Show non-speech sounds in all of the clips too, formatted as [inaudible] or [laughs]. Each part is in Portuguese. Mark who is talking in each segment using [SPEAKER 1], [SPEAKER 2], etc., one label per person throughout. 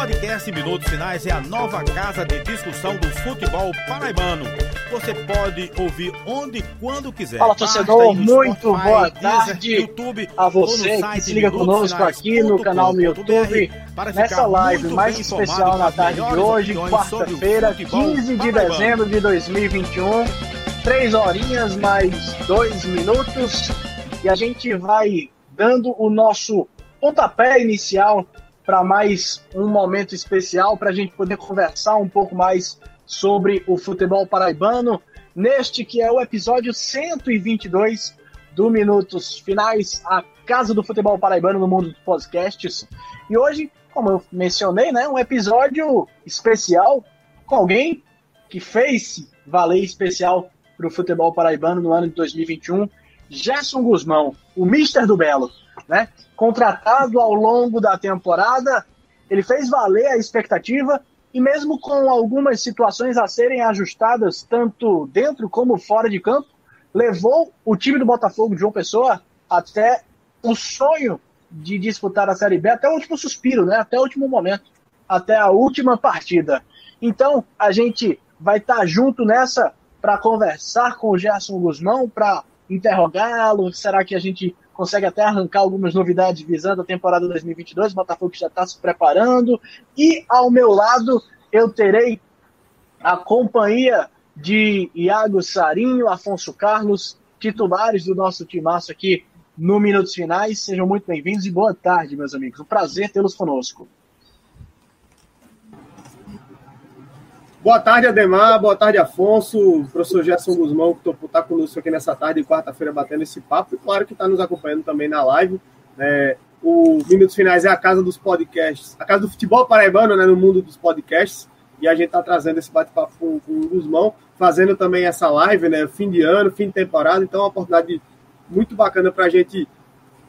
[SPEAKER 1] podcast Minutos Finais é a nova casa de discussão do futebol paraibano. Você pode ouvir onde e quando quiser.
[SPEAKER 2] Fala, torcedor, muito Spotify, boa tarde YouTube, a você que se liga conosco aqui no canal no YouTube. Nessa live mais especial na tarde de hoje, quarta-feira, 15 de dezembro de 2021. Três horinhas mais dois minutos. E a gente vai dando o nosso pontapé inicial para mais um momento especial para a gente poder conversar um pouco mais sobre o futebol paraibano, neste que é o episódio 122 do Minutos Finais, a Casa do Futebol Paraibano no mundo dos podcasts. E hoje, como eu mencionei, né, um episódio especial com alguém que fez valer especial para o futebol paraibano no ano de 2021, Gerson Guzmão, o Mister do Belo né? Contratado ao longo da temporada, ele fez valer a expectativa e mesmo com algumas situações a serem ajustadas tanto dentro como fora de campo, levou o time do Botafogo de João Pessoa até o sonho de disputar a Série B, até o último suspiro, né? Até o último momento, até a última partida. Então, a gente vai estar tá junto nessa para conversar com o Gerson Guzmão, para interrogá-lo. Será que a gente consegue até arrancar algumas novidades visando a temporada 2022. O Botafogo já está se preparando. E ao meu lado eu terei a companhia de Iago Sarinho, Afonso Carlos, titulares do nosso timaço aqui no Minutos Finais. Sejam muito bem-vindos e boa tarde, meus amigos. Um prazer tê-los conosco.
[SPEAKER 3] Boa tarde, Ademar. Boa tarde, Afonso. Professor Gerson Guzmão, que está conosco aqui nessa tarde, quarta-feira, batendo esse papo. E claro que está nos acompanhando também na live. É, o Minutos Finais é a casa dos podcasts, a casa do futebol paraibano, né, no mundo dos podcasts. E a gente está trazendo esse bate-papo com, com, o Guzmão, fazendo também essa live, né, fim de ano, fim de temporada. Então, é uma oportunidade muito bacana para a gente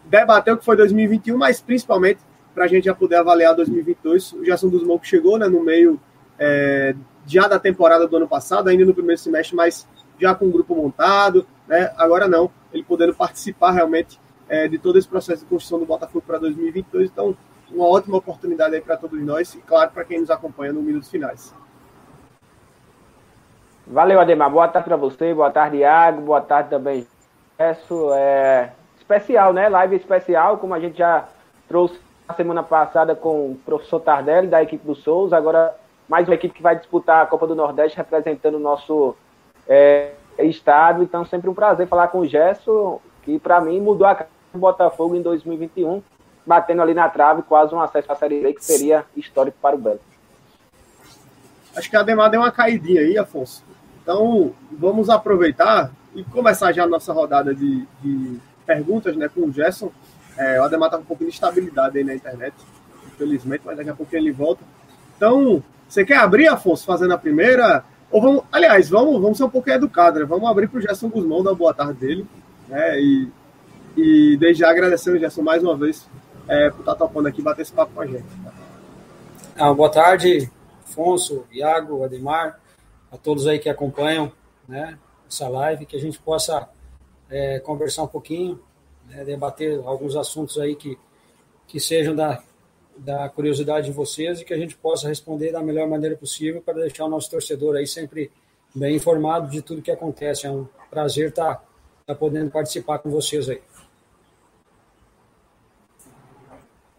[SPEAKER 3] debater o que foi 2021, mas principalmente para a gente já poder avaliar 2022. O Gerson Guzmão que chegou né, no meio é, já da temporada do ano passado, ainda no primeiro semestre, mas já com o grupo montado, né? Agora não, ele podendo participar realmente é, de todo esse processo de construção do Botafogo para 2022. Então, uma ótima oportunidade aí para todos nós e, claro, para quem nos acompanha no Minutos Finais.
[SPEAKER 4] Valeu, Ademar. Boa tarde para você, boa tarde, Iago, boa tarde também, Isso é especial, né? Live especial, como a gente já trouxe na semana passada com o professor Tardelli, da equipe do Souza, agora mais uma equipe que vai disputar a Copa do Nordeste representando o nosso é, estado. Então, sempre um prazer falar com o Gerson, que para mim mudou a cara do Botafogo em 2021, batendo ali na trave quase um acesso à Série B, que seria histórico para o Belo.
[SPEAKER 3] Acho que a Ademar deu uma caidinha aí, Afonso. Então, vamos aproveitar e começar já a nossa rodada de, de perguntas né, com o Gerson. É, o Ademar está com um pouco de instabilidade aí na internet, infelizmente, mas daqui a pouco ele volta. Então, você quer abrir, Afonso, fazendo a primeira? Ou vamos, aliás, vamos, vamos ser um pouco educados, né? Vamos abrir para o Gerson Guzmão, dar boa tarde dele. Né? E, e desde já agradecendo Gerson mais uma vez é, por estar topando aqui bater esse papo com a gente.
[SPEAKER 5] Ah, boa tarde, Afonso, Iago, Ademar, a todos aí que acompanham né, essa live, que a gente possa é, conversar um pouquinho, né, debater alguns assuntos aí que, que sejam da, da curiosidade de vocês e que a gente possa responder da melhor maneira possível para deixar o nosso torcedor aí sempre bem informado de tudo que acontece. É um prazer estar, tá, estar tá podendo participar com vocês aí.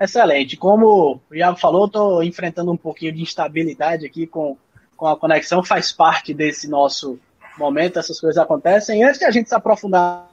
[SPEAKER 2] Excelente. Como o Iago falou, estou enfrentando um pouquinho de instabilidade aqui com, com a conexão, faz parte desse nosso momento, essas coisas acontecem. Antes de a gente se aprofundar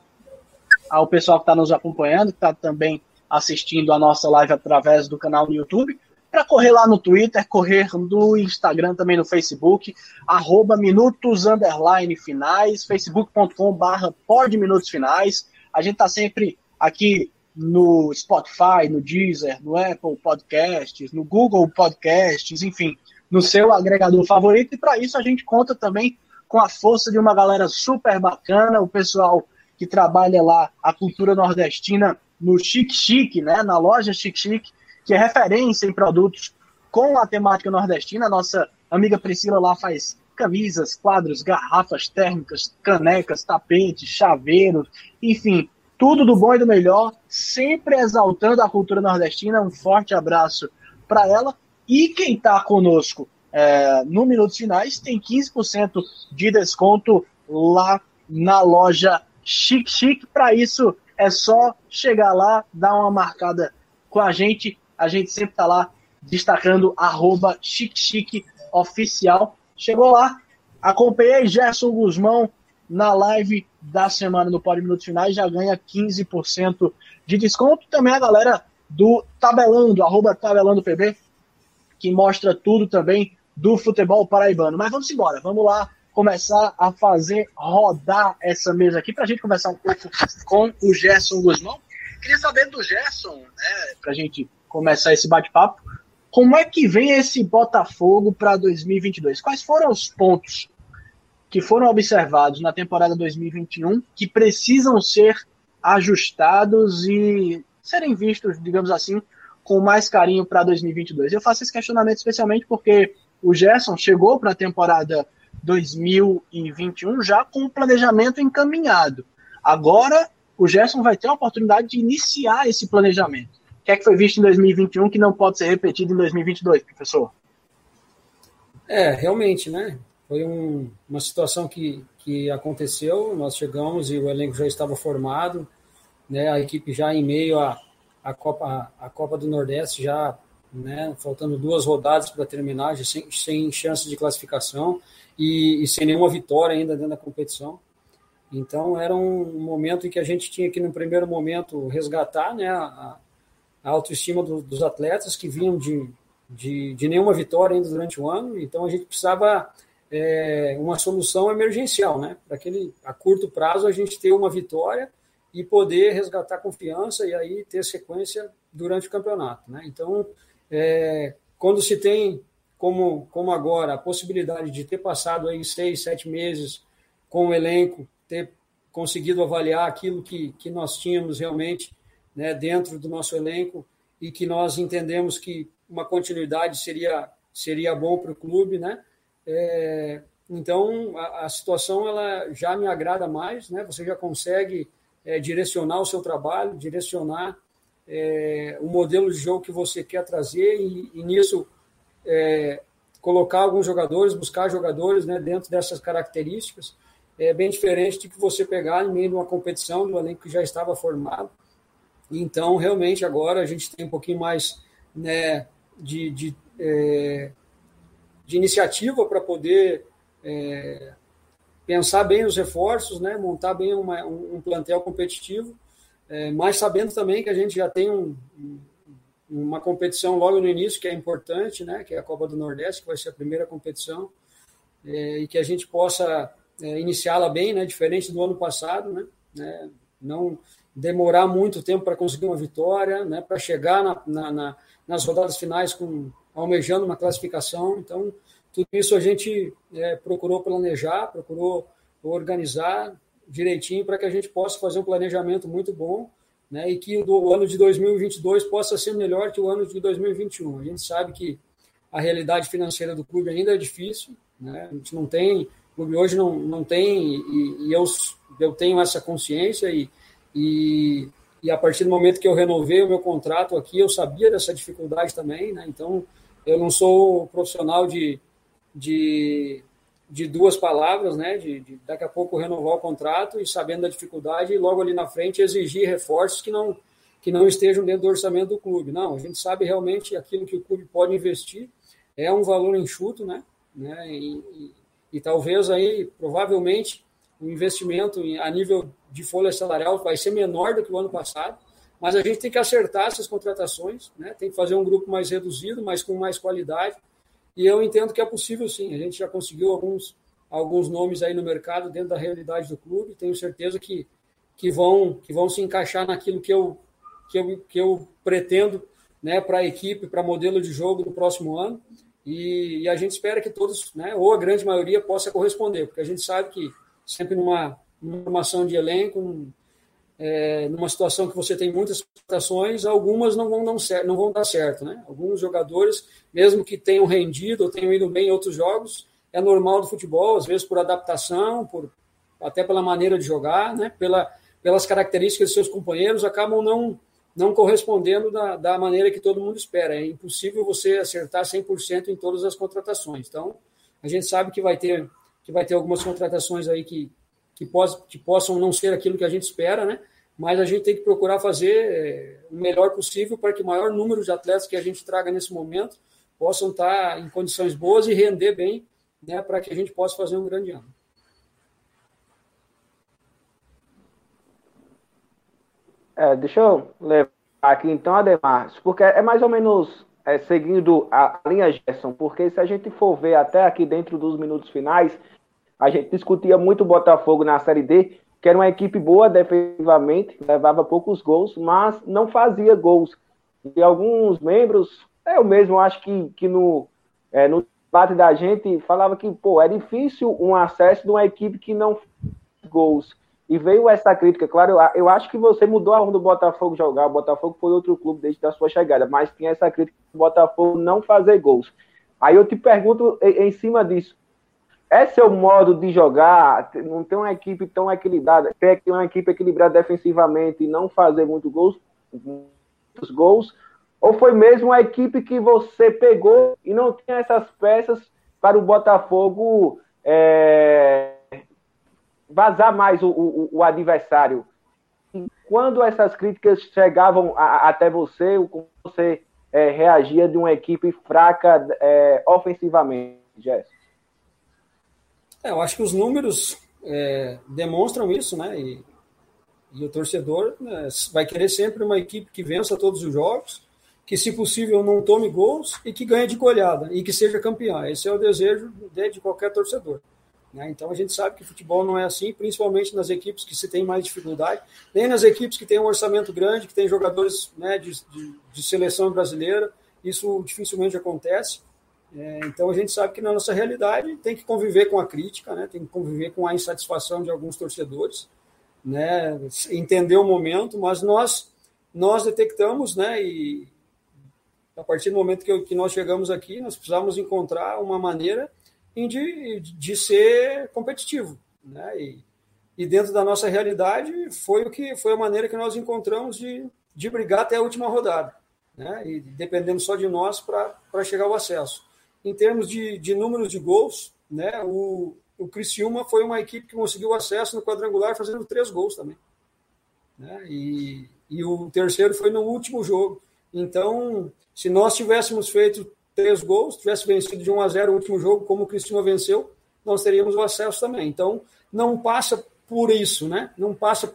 [SPEAKER 2] ao pessoal que está nos acompanhando, que está também assistindo a nossa live através do canal no YouTube, para correr lá no Twitter, correr no Instagram, também no Facebook, arroba minutos underline finais, facebook.com barra minutos finais. A gente está sempre aqui no Spotify, no Deezer, no Apple Podcasts, no Google Podcasts, enfim, no seu agregador favorito. E para isso a gente conta também com a força de uma galera super bacana, o pessoal que trabalha lá a cultura nordestina no Chic Chic, né, na loja Chic Chic, que é referência em produtos com a temática nordestina. A nossa amiga Priscila lá faz camisas, quadros, garrafas térmicas, canecas, tapetes, chaveiros, enfim, tudo do bom e do melhor, sempre exaltando a cultura nordestina. Um forte abraço para ela. E quem está conosco é, no Minutos Finais tem 15% de desconto lá na loja Chic Chic. Para isso é só chegar lá, dar uma marcada com a gente. A gente sempre está lá destacando arroba Chic Oficial. Chegou lá, acompanhei Gerson Guzmão na live da semana no Pode Minutos Finais, já ganha 15% de desconto. Também a galera do Tabelando, arroba Tabelando PB, que mostra tudo também do futebol paraibano. Mas vamos embora, vamos lá começar a fazer rodar essa mesa aqui para a gente conversar um pouco com o Gerson Guzmão. Queria saber do Gerson, né, para a gente começar esse bate-papo, como é que vem esse Botafogo para 2022? Quais foram os pontos que foram observados na temporada 2021 que precisam ser ajustados e serem vistos, digamos assim, com mais carinho para 2022? Eu faço esse questionamento especialmente porque o Gerson chegou para a temporada 2021 já com o planejamento encaminhado. Agora, o Gerson vai ter a oportunidade de iniciar esse planejamento. O que é que foi visto em 2021 que não pode ser repetido em 2022, professor?
[SPEAKER 5] É, realmente, né? Foi um, uma situação que, que aconteceu, nós chegamos e o elenco já estava formado, né? A equipe já em meio à, à, Copa, à Copa do Nordeste, já né, faltando duas rodadas para terminar, sem, sem chance de classificação e, e, sem nenhuma vitória ainda dentro da competição. Então era um momento em que a gente tinha que, no primeiro momento, resgatar né, a, a autoestima do, dos atletas que vinham de, de, de, nenhuma vitória ainda durante o ano. Então a gente precisava é, uma solução emergencial, né? Para aquele a curto prazo a gente ter uma vitória e poder resgatar confiança e aí ter sequência durante o campeonato, né? Então é, quando se tem, como, como agora, a possibilidade de ter passado aí seis, sete meses com o elenco, ter conseguido avaliar aquilo que, que nós tínhamos realmente né, dentro do nosso elenco e que nós entendemos que uma continuidade seria, seria bom para o clube, né? É, então, a, a, situação ela já me agrada mais, né? Você já consegue é, direcionar o seu trabalho, direcionar é, o modelo de jogo que você quer trazer e, e nisso é, colocar alguns jogadores, buscar jogadores né, dentro dessas características. É bem diferente de que você pegar em meio de uma competição, do elenco que já estava formado. Então, realmente, agora a gente tem um pouquinho mais né, de, de, é, de iniciativa para poder é, pensar bem os reforços, né, montar bem uma, um plantel competitivo é, mas sabendo também que a gente já tem um, uma competição logo no início que é importante, né, que é a Copa do Nordeste, que vai ser a primeira competição, é, e que a gente possa é, iniciá-la bem, né, diferente do ano passado, né, né não demorar muito tempo para conseguir uma vitória, né, para chegar na, na, na, nas rodadas finais com almejando uma classificação. Então, tudo isso a gente é, procurou planejar, procurou organizar, direitinho para que a gente possa fazer um planejamento muito bom né, e que o ano de 2022 possa ser melhor que o ano de 2021. A gente sabe que a realidade financeira do clube ainda é difícil, né, a gente não tem, o clube hoje não, não tem, e, e eu, eu tenho essa consciência, e, e, e, a partir do momento que eu renovei o meu contrato aqui, eu sabia dessa dificuldade também, né, então eu não sou profissional de, de de duas palavras, né? De, de, daqui a pouco renovar o contrato e sabendo da dificuldade e logo ali na frente exigir reforços que não que não estejam dentro do orçamento do clube. Não, a gente sabe realmente aquilo que o clube pode investir é um valor enxuto, né? né? E, e, e talvez aí provavelmente o investimento a nível de folha salarial vai ser menor do que o ano passado, mas a gente tem que acertar essas contratações, né? Tem que fazer um grupo mais reduzido, mas com mais qualidade e eu entendo que é possível sim. A gente já conseguiu alguns, alguns nomes aí no mercado dentro da realidade do clube. Tenho certeza que, que, vão, que vão se encaixar naquilo que eu, que eu, que eu pretendo né, para a equipe, para modelo de jogo do próximo ano. E, e, a gente espera que todos, né, ou a grande maioria, possa corresponder, porque a gente sabe que sempre numa, numa formação de elenco, é, numa situação que você tem muitas situações, algumas não vão, não, não vão dar certo. Né? Alguns jogadores, mesmo que tenham rendido ou tenham ido bem em outros jogos, é normal do futebol, às vezes por adaptação, por até pela maneira de jogar, né? Pela, pelas características de seus companheiros, acabam não, não correspondendo da, da maneira que todo mundo espera. É impossível você acertar 100% em todas as contratações. Então, a gente sabe que vai ter, que vai ter algumas contratações aí que, que, que possam não ser aquilo que a gente espera, né? mas a gente tem que procurar fazer é, o melhor possível para que o maior número de atletas que a gente traga nesse momento possam estar em condições boas e render bem, né, para que a gente possa fazer um grande ano.
[SPEAKER 4] É, deixa eu levar aqui então, Ademar, porque é mais ou menos é, seguindo a linha Gerson, porque se a gente for ver até aqui dentro dos minutos finais, a gente discutia muito o Botafogo na Série D, que era uma equipe boa defensivamente, levava poucos gols, mas não fazia gols. E alguns membros, eu mesmo acho que, que no, é, no debate da gente falava que pô, é difícil um acesso de uma equipe que não faz gols. E veio essa crítica, claro, eu, acho que você mudou a onda do Botafogo jogar, o Botafogo foi outro clube desde a sua chegada, mas tinha essa crítica do Botafogo não fazer gols. Aí eu te pergunto em cima disso, é seu modo de jogar, não tem uma equipe tão equilibrada, ter uma equipe equilibrada defensivamente e não fazer muito gols, muitos gols, ou foi mesmo a equipe que você pegou e não tinha essas peças para o Botafogo é, vazar mais o, o, o, adversário? E quando essas críticas chegavam a, até você, como você é, reagia de uma equipe fraca é, ofensivamente, Jéssica?
[SPEAKER 5] É, eu acho que os números é, demonstram isso, né? E, e o torcedor né, vai querer sempre uma equipe que vença todos os jogos, que, se possível, não tome gols e que ganhe de goleada e que seja campeão. Esse é o desejo de, de qualquer torcedor. Né? Então a gente sabe que futebol não é assim, principalmente nas equipes que se tem mais dificuldade, nem nas equipes que têm um orçamento grande, que têm jogadores né, de, de, de seleção brasileira. Isso dificilmente acontece. É, então a gente sabe que na nossa realidade tem que conviver com a crítica, né? tem que conviver com a insatisfação de alguns torcedores, né? entender o momento, mas nós nós detectamos, né? E a partir do momento que, que nós chegamos aqui, nós precisamos encontrar uma maneira de, de ser competitivo, né? E, e dentro da nossa realidade foi o que foi a maneira que nós encontramos de, de brigar até a última rodada, né? E dependendo só de nós para chegar ao acesso. Em termos de, de números de gols, né, o, o Criciúma foi uma equipe que conseguiu acesso no quadrangular fazendo três gols também. Né? E, e o terceiro foi no último jogo. Então, se nós tivéssemos feito três gols, tivesse vencido de 1 a 0 o último jogo, como o Criciúma venceu, nós teríamos o acesso também. Então, não passa por isso, né? Não passa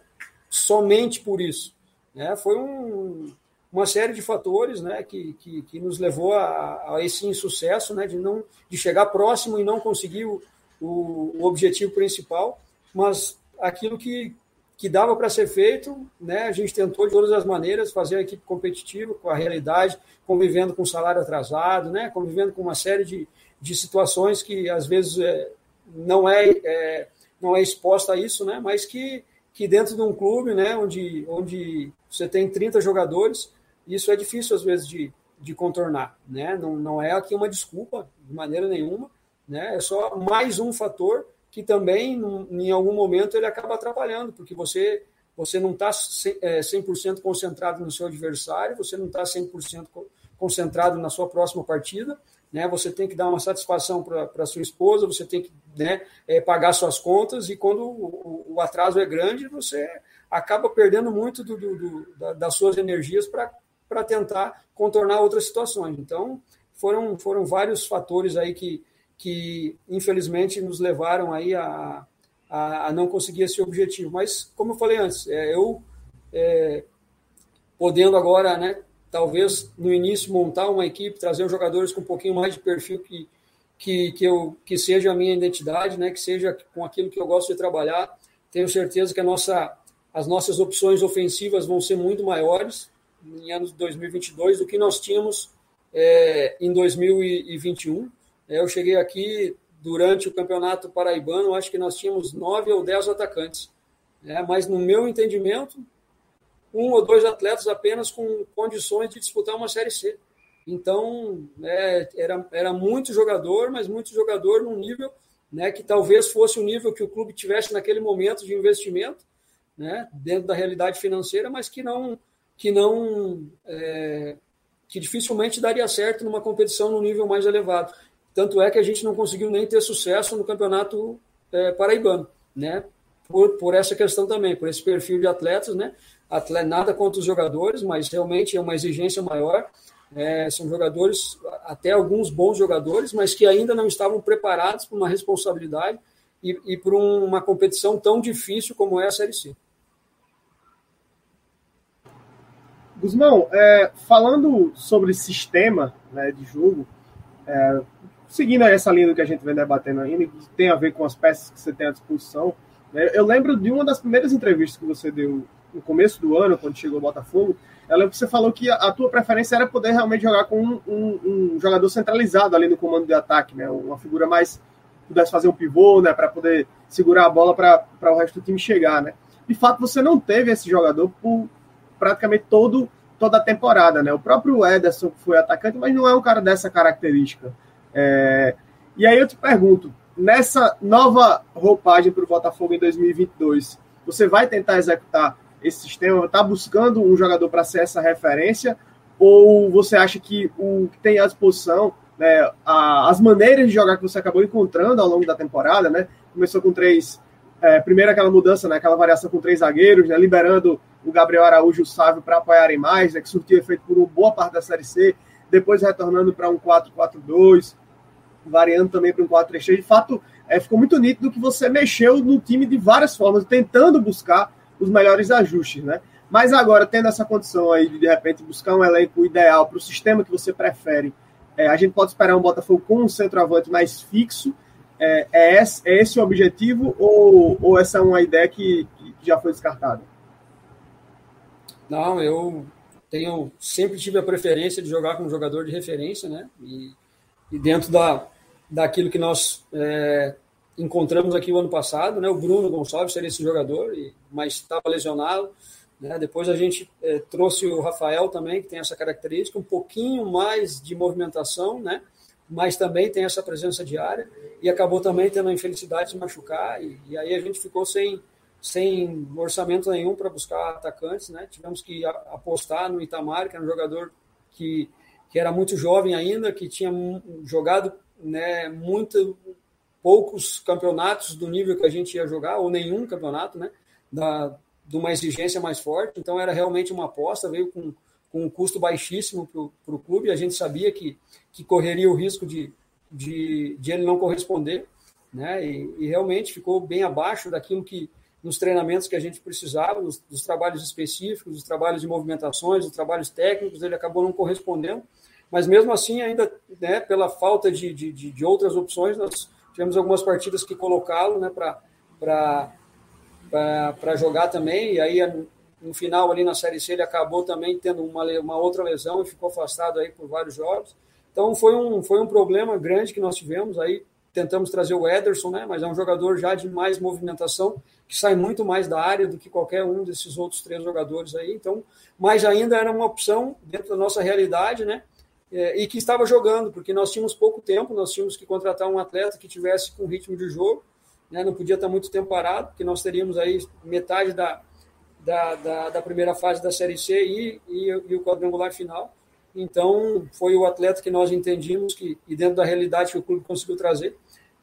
[SPEAKER 5] somente por isso. Né? Foi um, uma série de fatores né, que, que, que nos levou a, a, esse insucesso né, de, não, de chegar próximo e não conseguir o, o, objetivo principal, mas aquilo que, que dava para ser feito, né, a gente tentou de todas as maneiras fazer a equipe competitiva com a realidade, convivendo com salário atrasado, né, convivendo com uma série de, de situações que às vezes é, não, é, é, não é exposta a isso, né, mas que, que dentro de um clube né, onde, onde você tem 30 jogadores, isso é difícil, às vezes, de, de contornar. Né? Não, não é aqui uma desculpa, de maneira nenhuma. Né? É só mais um fator que também, em algum momento, ele acaba atrapalhando, porque você, você não está 100% concentrado no seu adversário, você não está 100% concentrado na sua próxima partida, né? Você tem que dar uma satisfação para sua esposa, você tem que né, é, pagar suas contas e quando o, o, atraso é grande, você acaba perdendo muito do, do, do, das suas energias para para tentar contornar outras situações. Então, foram, foram vários fatores aí que, que infelizmente nos levaram aí a, a, a não conseguir esse objetivo. Mas, como eu falei antes, é, eu é, podendo agora, né, talvez no início montar uma equipe, trazer os jogadores com um pouquinho mais de perfil que, que, que, eu, que seja a minha identidade, né, que seja com aquilo que eu gosto de trabalhar. Tenho certeza que a nossa, as nossas opções ofensivas vão ser muito maiores, em anos de 2022 do que nós tínhamos é, em 2021. É, eu cheguei aqui durante o Campeonato Paraibano, acho que nós tínhamos nove ou dez atacantes. É, mas, no meu entendimento, um ou dois atletas apenas com condições de disputar uma Série C. Então, é, era, era muito jogador, mas muito jogador num nível né, que talvez fosse o nível que o clube tivesse naquele momento de investimento, né, dentro da realidade financeira, mas que não, que não é, que dificilmente daria certo numa competição no nível mais elevado. Tanto é que a gente não conseguiu nem ter sucesso no campeonato é, paraibano, né? Por, por essa questão também, por esse perfil de atletas, né? Atleta, nada contra os jogadores, mas realmente é uma exigência maior. É, são jogadores, até alguns bons jogadores, mas que ainda não estavam preparados para uma responsabilidade e, e um, uma competição tão difícil como é a Série C.
[SPEAKER 3] Guzmão, é, falando sobre sistema né, de jogo, é, seguindo essa linha do que a gente vem debatendo ainda, que tem a ver com as peças que você tem à disposição, né, eu lembro de uma das primeiras entrevistas que você deu no começo do ano, quando chegou o Botafogo, eu lembro que você falou que a, tua preferência era poder realmente jogar com um, um, um, jogador centralizado ali no comando de ataque, né, uma figura mais pudesse fazer um pivô, né, para poder segurar a bola para o resto do time chegar, né. De fato, você não teve esse jogador por praticamente todo, toda a temporada, né? O próprio Ederson foi atacante, mas não é um cara dessa característica. É... E aí eu te pergunto, nessa nova roupagem para o Botafogo em 2022, você vai tentar executar esse sistema? Está buscando um jogador para ser essa referência? Ou você acha que o que tem à disposição, né, a, as maneiras de jogar que você acabou encontrando ao longo da temporada, né? Começou com três. É, primeiro aquela mudança, né, aquela variação com três zagueiros, né, liberando o Gabriel Araújo e o Sávio para apoiarem mais, né, que surtiu efeito por uma boa parte da Série C, depois retornando para um 4-4-2, variando também para um 4-3-3. De fato, é, ficou muito nítido que você mexeu no time de várias formas, tentando buscar os melhores ajustes, né? Mas agora, tendo essa condição aí de, de repente, buscar um elenco ideal para o sistema que você prefere, é, a gente pode esperar um Botafogo com um centroavante mais fixo. É, é, esse, é esse o objetivo ou, ou essa é uma ideia que, que já foi descartada?
[SPEAKER 5] Não, eu tenho sempre tive a preferência de jogar com um jogador de referência, né? E, e dentro da, daquilo que nós é, encontramos aqui o ano passado, né? O Bruno Gonçalves seria esse jogador, e, mas estava lesionado. Né? Depois a gente é, trouxe o Rafael também, que tem essa característica, um pouquinho mais de movimentação, né? Mas também tem essa presença diária e acabou também tendo a infelicidade de machucar e, e aí a gente ficou sem sem orçamento nenhum para buscar atacantes, né? Tivemos que apostar no Itamar, que era um jogador que, que era muito jovem ainda, que tinha jogado né, muito poucos campeonatos do nível que a gente ia jogar, ou nenhum campeonato, né? Da, de uma exigência mais forte. Então era realmente uma aposta, veio com, com um custo baixíssimo para o clube. A gente sabia que, que correria o risco de, de, de ele não corresponder, né? E, e realmente ficou bem abaixo daquilo que nos treinamentos que a gente precisava, nos, trabalhos específicos, dos trabalhos de movimentações, dos trabalhos técnicos, ele acabou não correspondendo, mas mesmo assim, ainda né, pela falta de, de, de outras opções, nós tivemos algumas partidas que colocá-lo né, para jogar também, e aí no final ali na Série C ele acabou também tendo uma, uma outra lesão e ficou afastado aí por vários jogos. Então foi um, foi um problema grande que nós tivemos aí, tentamos trazer o Ederson, né, mas é um jogador já de mais movimentação, que sai muito mais da área do que qualquer um desses outros três jogadores aí. Então, mais ainda era uma opção dentro da nossa realidade, né? É, e que estava jogando, porque nós tínhamos pouco tempo, nós tínhamos que contratar um atleta que tivesse com ritmo de jogo, né? não podia estar muito tempo parado, porque nós teríamos aí metade da, da, da, da primeira fase da Série C e, e, e, o quadrangular final. Então, foi o atleta que nós entendimos que, e dentro da realidade que o clube conseguiu trazer,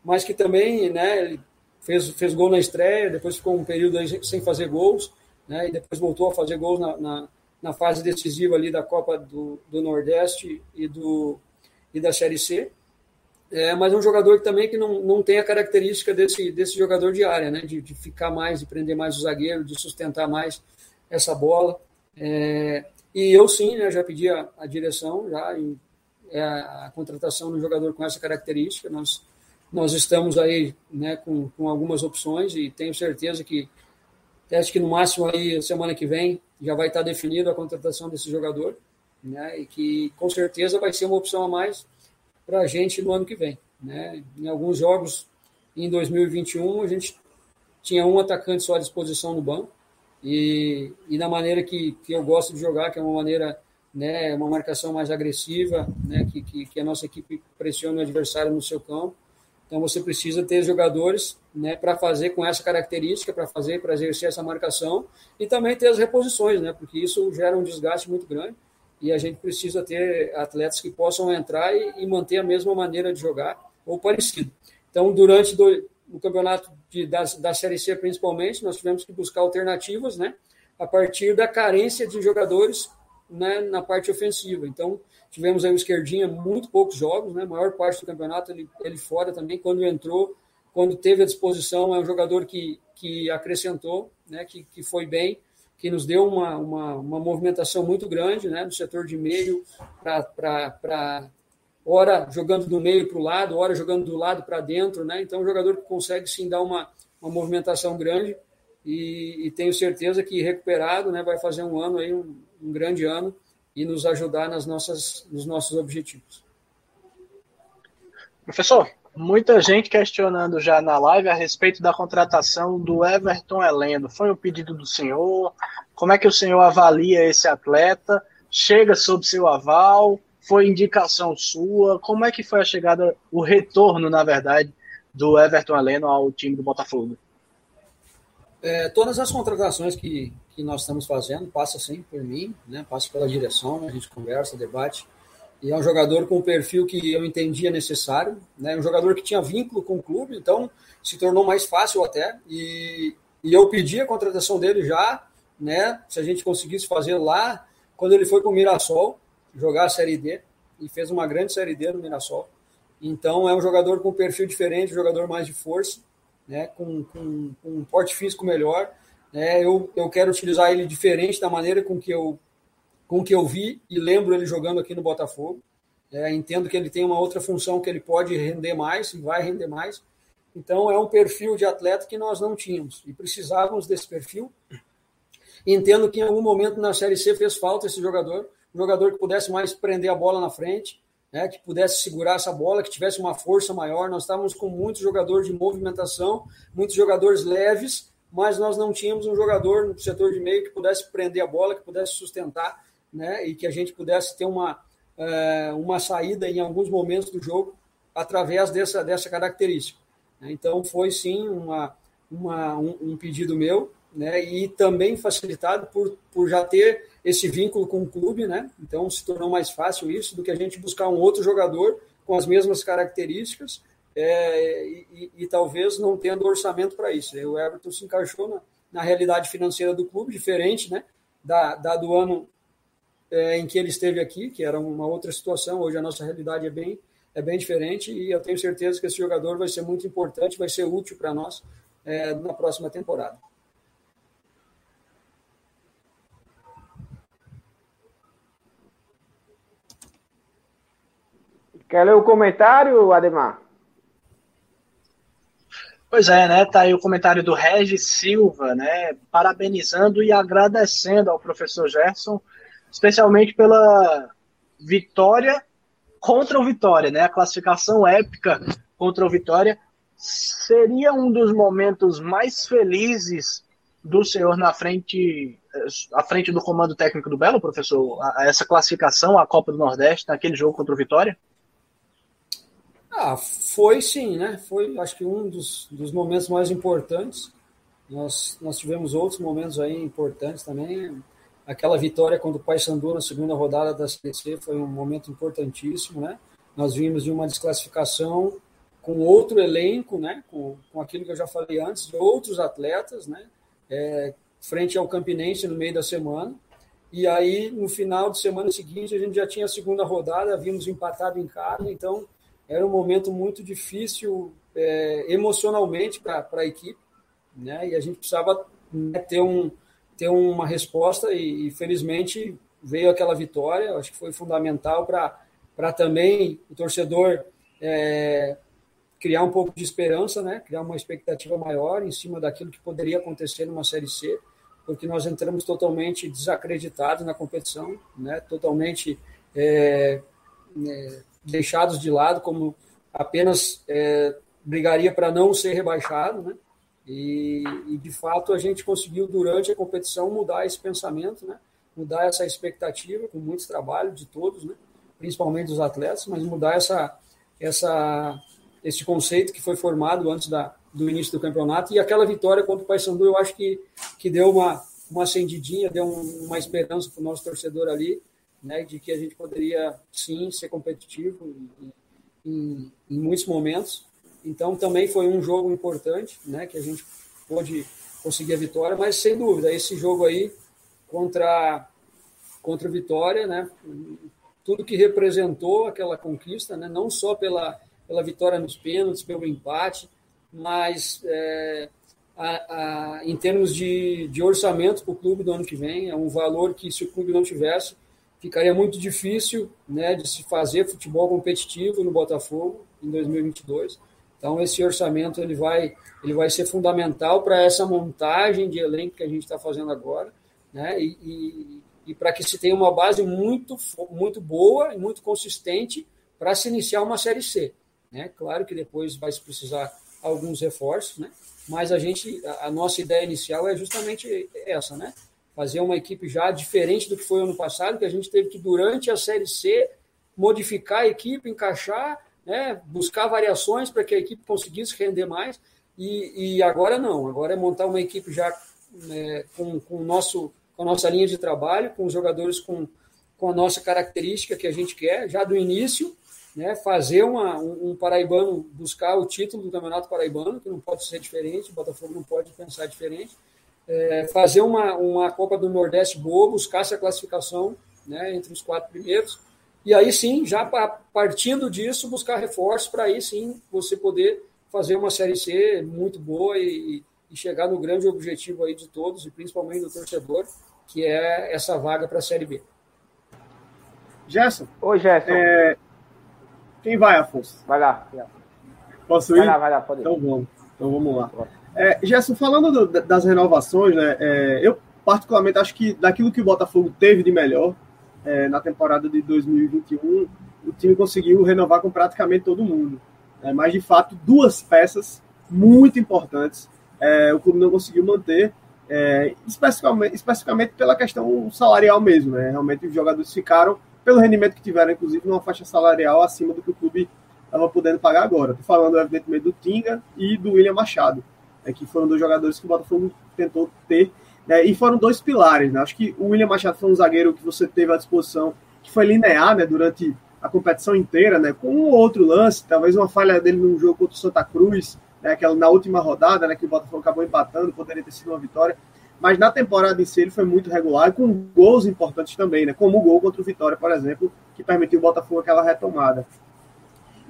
[SPEAKER 5] mas que também, né, fez, fez gol na estreia, depois ficou um período sem fazer gols, né, e depois voltou a fazer gols na, na, na fase decisiva ali da Copa do, do Nordeste e, do, e da Série C. É, mas é um jogador que também que não, não tem a característica desse, desse jogador de área, né, de, de ficar mais, de prender mais o zagueiro, de sustentar mais essa bola. É, e eu sim, né, já pedi a, a direção já em, é, a contratação de um jogador com essa característica. Nós nós estamos aí né, com, com algumas opções e tenho certeza que acho que no máximo aí semana que vem já vai estar definido a contratação desse jogador, né? E que com certeza vai ser uma opção a mais para a gente no ano que vem, né? Em alguns jogos em 2021 a gente tinha um atacante só à disposição no banco e, e da maneira que, que eu gosto de jogar, que é uma maneira né, uma marcação mais agressiva, né, que, que, que a nossa equipe pressione o adversário no seu campo Então você precisa ter jogadores né, para fazer com essa característica, para fazer, para exercer essa marcação e também ter as reposições, né, porque isso gera um desgaste muito grande e a gente precisa ter atletas que possam entrar e, e manter a mesma maneira de jogar ou parecido. Então, durante do, o campeonato de, da, da Série C, principalmente, nós tivemos que buscar alternativas, né, a partir da carência de jogadores né, na parte ofensiva. Então, tivemos aí o Esquerdinha muito poucos jogos, né, a maior parte do campeonato ele, ele fora também, quando entrou, quando teve a disposição, é um jogador que, que acrescentou, né, que, que foi bem, que nos deu uma, uma, uma movimentação muito grande né, no setor de meio, para hora jogando do meio para o lado, hora jogando do lado para dentro. Né? Então, é um jogador que consegue sim dar uma, uma movimentação grande e, e tenho certeza que recuperado né, vai fazer um ano aí, um, um grande ano e nos ajudar nas nossas, nos nossos objetivos.
[SPEAKER 2] Professor, muita gente questionando já na live a respeito da contratação do Everton Heleno. Foi um pedido do senhor? Como é que o senhor avalia esse atleta? Chega sob seu aval? Foi indicação sua? Como é que foi a chegada, o retorno, na verdade, do Everton Heleno ao time do Botafogo?
[SPEAKER 5] É, todas as contratações que, que nós estamos fazendo passa sim por mim, né? passa pela direção, a gente conversa, debate. E é um jogador com o perfil que eu entendia necessário, né? um jogador que tinha vínculo com o clube, então se tornou mais fácil até. E, e eu pedi a contratação dele já, né? se a gente conseguisse fazer lá, quando ele foi para o Mirassol, jogar a Série D, e fez uma grande Série D no Mirassol. Então é um jogador com perfil diferente, um jogador mais de força né, com, com, com um porte físico melhor. Né, eu, eu quero utilizar ele diferente da maneira com que eu, com que eu vi e lembro ele jogando aqui no Botafogo. É, entendo que ele tem uma outra função que ele pode render mais e vai render mais. Então, é um perfil de atleta que nós não tínhamos e precisávamos desse perfil. Entendo que em algum momento na Série C fez falta esse jogador, um jogador que pudesse mais prender a bola na frente, né, que pudesse segurar essa bola, que tivesse uma força maior. Nós estávamos com muitos jogadores de movimentação, muitos jogadores leves, mas nós não tínhamos um jogador no setor de meio que pudesse prender a bola, que pudesse sustentar, né, e que a gente pudesse ter uma, é, uma saída em alguns momentos do jogo através dessa, dessa característica. Então, foi sim uma, uma um, um pedido meu, né, e também facilitado por, por já ter esse vínculo com o clube, né? Então se tornou mais fácil isso do que a gente buscar um outro jogador com as mesmas características é, e, e, talvez não tendo orçamento para isso. O Everton se encaixou na, na, realidade financeira do clube, diferente, né? Da, da do ano é, em que ele esteve aqui, que era uma outra situação. Hoje a nossa realidade é bem é bem diferente e eu tenho certeza que esse jogador vai ser muito importante, vai ser útil para nós é, na próxima temporada.
[SPEAKER 4] Quer ler o comentário, Ademar?
[SPEAKER 2] Pois é, né? Tá aí o comentário do Regis Silva, né? Parabenizando e agradecendo ao professor Gerson, especialmente pela vitória contra o Vitória, né? A classificação épica contra o Vitória seria um dos momentos mais felizes do senhor na frente, à frente do comando técnico do Belo, professor? Essa classificação à Copa do Nordeste naquele jogo contra o Vitória?
[SPEAKER 5] Ah, foi sim, né? Foi, acho que um dos, dos momentos mais importantes. Nós, nós tivemos outros momentos aí importantes também. Aquela vitória contra o Paysandu na segunda rodada da CDC foi um momento importantíssimo, né? Nós vimos de uma desclassificação com outro elenco, né? Com, com aquilo que eu já falei antes, de outros atletas, né? É, frente ao Campinense no meio da semana. E aí, no final de semana seguinte, a gente já tinha a segunda rodada, vimos empatado em casa, então era um momento muito difícil é, emocionalmente para a equipe, né? E a gente precisava né, ter, um, ter uma resposta e, e, felizmente veio aquela vitória. Acho que foi fundamental para também o torcedor é, criar um pouco de esperança, né? Criar uma expectativa maior em cima daquilo que poderia acontecer numa série C, porque nós entramos totalmente desacreditados na competição, né? Totalmente é, é deixados de lado, como apenas é, brigaria para não ser rebaixado, né? E, e, de fato a gente conseguiu durante a competição mudar esse pensamento, né? Mudar essa expectativa com muito trabalho de todos, né? Principalmente dos atletas, mas mudar essa essa esse conceito que foi formado antes da, do início do campeonato. E aquela vitória contra o Paysandu, eu acho que, que deu uma, uma acendidinha, deu um, uma esperança para o nosso torcedor ali, né, de que a gente poderia sim ser competitivo em, em, muitos momentos. Então também foi um jogo importante, né, que a gente pôde conseguir a vitória, mas sem dúvida esse jogo aí contra contra a Vitória, né, tudo que representou aquela conquista, né, não só pela pela vitória nos pênaltis, pelo empate, mas é, a, a, em termos de, de orçamento para o clube do ano que vem, é um valor que, se o clube não tivesse, ficaria muito difícil né, de se fazer futebol competitivo no Botafogo em 2022. Então, esse orçamento ele vai, ele vai ser fundamental para essa montagem de elenco que a gente está fazendo agora, né, e, e, e para que se tenha uma base muito, muito boa e muito consistente para se iniciar uma Série C. Né? Claro que depois vai se precisar alguns reforços, né? mas a gente, a, a nossa ideia inicial é justamente essa, né? Fazer uma equipe já diferente do que foi ano passado, que a gente teve que, durante a Série C, modificar a equipe, encaixar, né? buscar variações para que a equipe conseguisse render mais, e, e agora não, agora é montar uma equipe já né, com, com, nosso, com a nossa linha de trabalho, com os jogadores com, com a nossa característica que a gente quer, já do início, né, fazer uma, um, um, paraibano buscar o título do Campeonato Paraibano, que não pode ser diferente, o Botafogo não pode pensar diferente, é, fazer uma, uma Copa do Nordeste boa, buscar essa classificação né, entre os quatro primeiros, e aí sim, já partindo disso, buscar reforços para aí sim você poder fazer uma Série C muito boa e, e chegar no grande objetivo aí de todos, e principalmente do torcedor, que é essa vaga para a Série B.
[SPEAKER 3] Gerson.
[SPEAKER 4] Oi, Gerson.
[SPEAKER 3] É, quem vai, Afonso?
[SPEAKER 4] Vai lá.
[SPEAKER 3] Posso ir?
[SPEAKER 4] Vai lá, vai lá, pode ir.
[SPEAKER 3] Então vamos. Então vamos lá. É, Gerson, falando do, das renovações, né, é, eu particularmente acho que daquilo que o Botafogo teve de melhor é, na temporada de 2021, o time conseguiu renovar com praticamente todo mundo. É, mas, de fato, duas peças muito importantes é, o clube não conseguiu manter, é, especificamente, especificamente pela questão salarial mesmo. Né? Realmente os jogadores ficaram pelo rendimento que tiveram, inclusive, numa faixa salarial acima do que o clube estava podendo pagar agora. Estou falando, evidentemente, do Tinga e do William Machado, né, que foram dois jogadores que o Botafogo tentou ter, né, e foram dois pilares. Né? Acho que o William Machado foi um zagueiro que você teve à disposição, que foi linear né, durante a competição inteira, né, com um outro lance, talvez uma falha dele num jogo contra o Santa Cruz, né, aquela na última rodada, né, que o Botafogo acabou empatando, poderia ter sido uma vitória mas na temporada em si ele foi muito regular, com gols importantes também, né? como o gol contra o Vitória, por exemplo, que permitiu o Botafogo aquela retomada.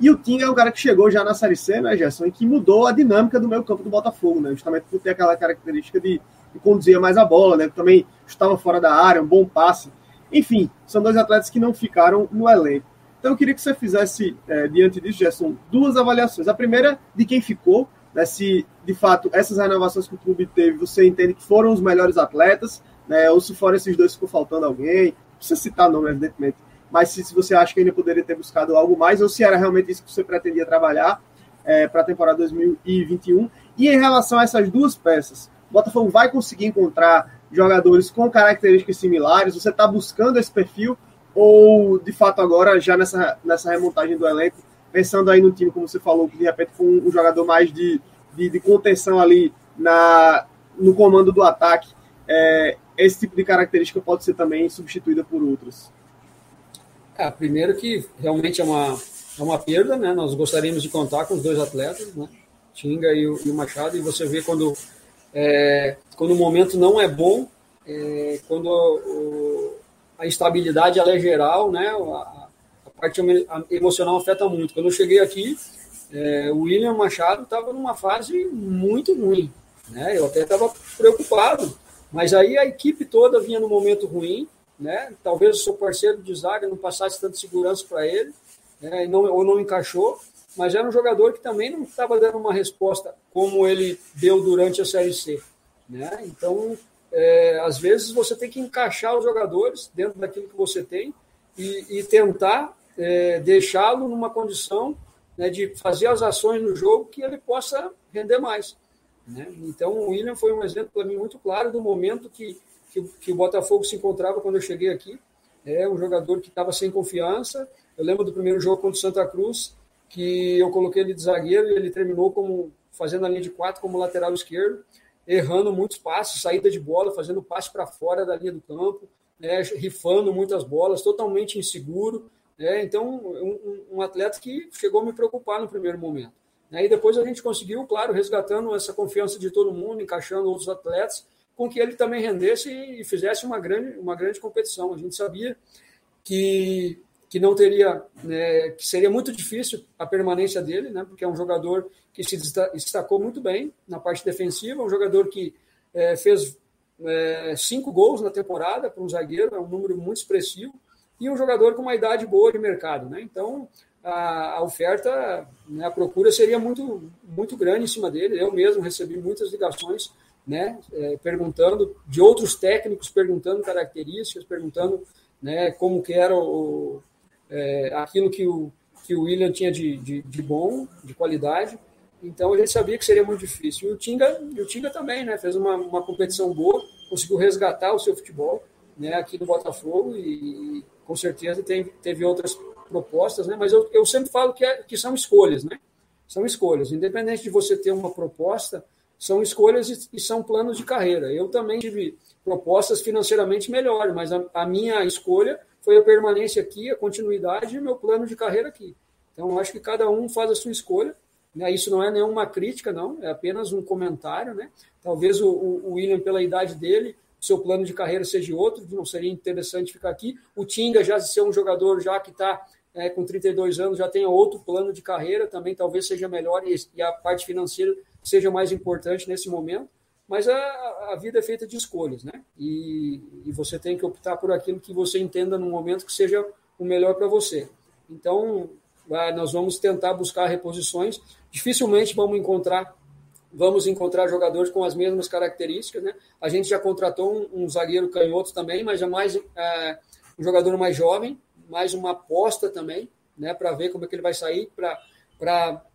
[SPEAKER 3] E o Tinga é o cara que chegou já na Série C, né, Gerson, e que mudou a dinâmica do meio campo do Botafogo, né? justamente por ter aquela característica de, de conduzir mais a bola, né? também estava fora da área, um bom passe. Enfim, são dois atletas que não ficaram no elenco. Então eu queria que você fizesse, é, diante disso, Gerson, duas avaliações. A primeira de quem ficou, né, se de fato essas renovações que o clube teve, você entende que foram os melhores atletas, né, ou se foram esses dois ficou faltando alguém, não precisa citar nome, evidentemente, mas se, se, você acha que ainda poderia ter buscado algo mais, ou se era realmente isso que você pretendia trabalhar é, para a temporada 2021. E em relação a essas duas peças, o Botafogo vai conseguir encontrar jogadores com características similares? Você está buscando esse perfil? Ou, de fato, agora, já nessa, nessa remontagem do elenco, pensando aí no time, como você falou, que de repente um, um jogador mais de, de, de, contenção ali na, no comando do ataque, é, esse tipo de característica pode ser também substituída por outras?
[SPEAKER 5] É, primeiro que realmente é uma, é uma perda, né? Nós gostaríamos de contar com os dois atletas, né? Tinga e o, e o Machado, e você vê quando, é, quando o momento não é bom, é, quando o, a instabilidade ela é geral, né? A, parte emocional afeta muito. Quando eu cheguei aqui, é, o William Machado estava numa fase muito ruim. Né? Eu até estava preocupado, mas aí a equipe toda vinha num momento ruim. Né? Talvez o seu parceiro de zaga não passasse tanta segurança para ele, né? não, ou não encaixou, mas era um jogador que também não estava dando uma resposta como ele deu durante a Série C. Né? Então, é, às vezes você tem que encaixar os jogadores dentro daquilo que você tem e, e tentar é, deixá-lo numa condição né, de fazer as ações no jogo que ele possa render mais. Né? Então, o William foi um exemplo para mim muito claro do momento que, que, que, o Botafogo se encontrava quando eu cheguei aqui. É um jogador que estava sem confiança. Eu lembro do primeiro jogo contra o Santa Cruz, que eu coloquei ele de zagueiro e ele terminou como fazendo a linha de quatro como lateral esquerdo, errando muitos passes, saída de bola, fazendo passe para fora da linha do campo, né, rifando muitas bolas, totalmente inseguro. Né, então, um, um, atleta que chegou a me preocupar no primeiro momento. Né, e depois a gente conseguiu, claro, resgatando essa confiança de todo mundo, encaixando outros atletas, com que ele também rendesse e fizesse uma grande, uma grande competição. A gente sabia que que não teria, né, que seria muito difícil a permanência dele, né, porque é um jogador que se destacou muito bem na parte defensiva, um jogador que é, fez é, cinco gols na temporada para um zagueiro, é um número muito expressivo, e um jogador com uma idade boa de mercado. Né? Então, a, a oferta, né, a procura seria muito, muito grande em cima dele. Eu mesmo recebi muitas ligações né, é, perguntando, de outros técnicos perguntando características, perguntando né, como que era o, é, aquilo que o, que o William tinha de, de, de, bom, de qualidade. Então a gente sabia que seria muito difícil. E o Tinga, e o Tinga também, né? Fez uma, uma competição boa, conseguiu resgatar o seu futebol né, aqui no Botafogo e, com certeza teve, teve outras propostas, né? Mas eu, eu sempre falo que, é, que são escolhas, né? São escolhas. Independente de você ter uma proposta, são escolhas e, são planos de carreira. Eu também tive propostas financeiramente melhores, mas a, a minha escolha foi a permanência aqui, a continuidade e o meu plano de carreira aqui. Então, acho que cada um faz a sua escolha. Né? Isso não é nenhuma crítica, não, é apenas um comentário. Né? Talvez o, o William, pela idade dele, seu plano de carreira seja outro, não seria interessante ficar aqui. O Tinga já ser um jogador já que está é, com 32 anos, já tem outro plano de carreira, também talvez seja melhor e, e a parte financeira seja mais importante nesse momento. Mas a, a vida é feita de escolhas, né? E, e você tem que optar por aquilo que você entenda no momento que seja o melhor para você. Então, nós vamos tentar buscar reposições. Dificilmente vamos encontrar vamos encontrar jogadores com as mesmas características, né? A gente já contratou um, um zagueiro canhoto também, mas é mais é, um jogador mais jovem, mais uma aposta também, né? Para ver como é que ele vai sair, para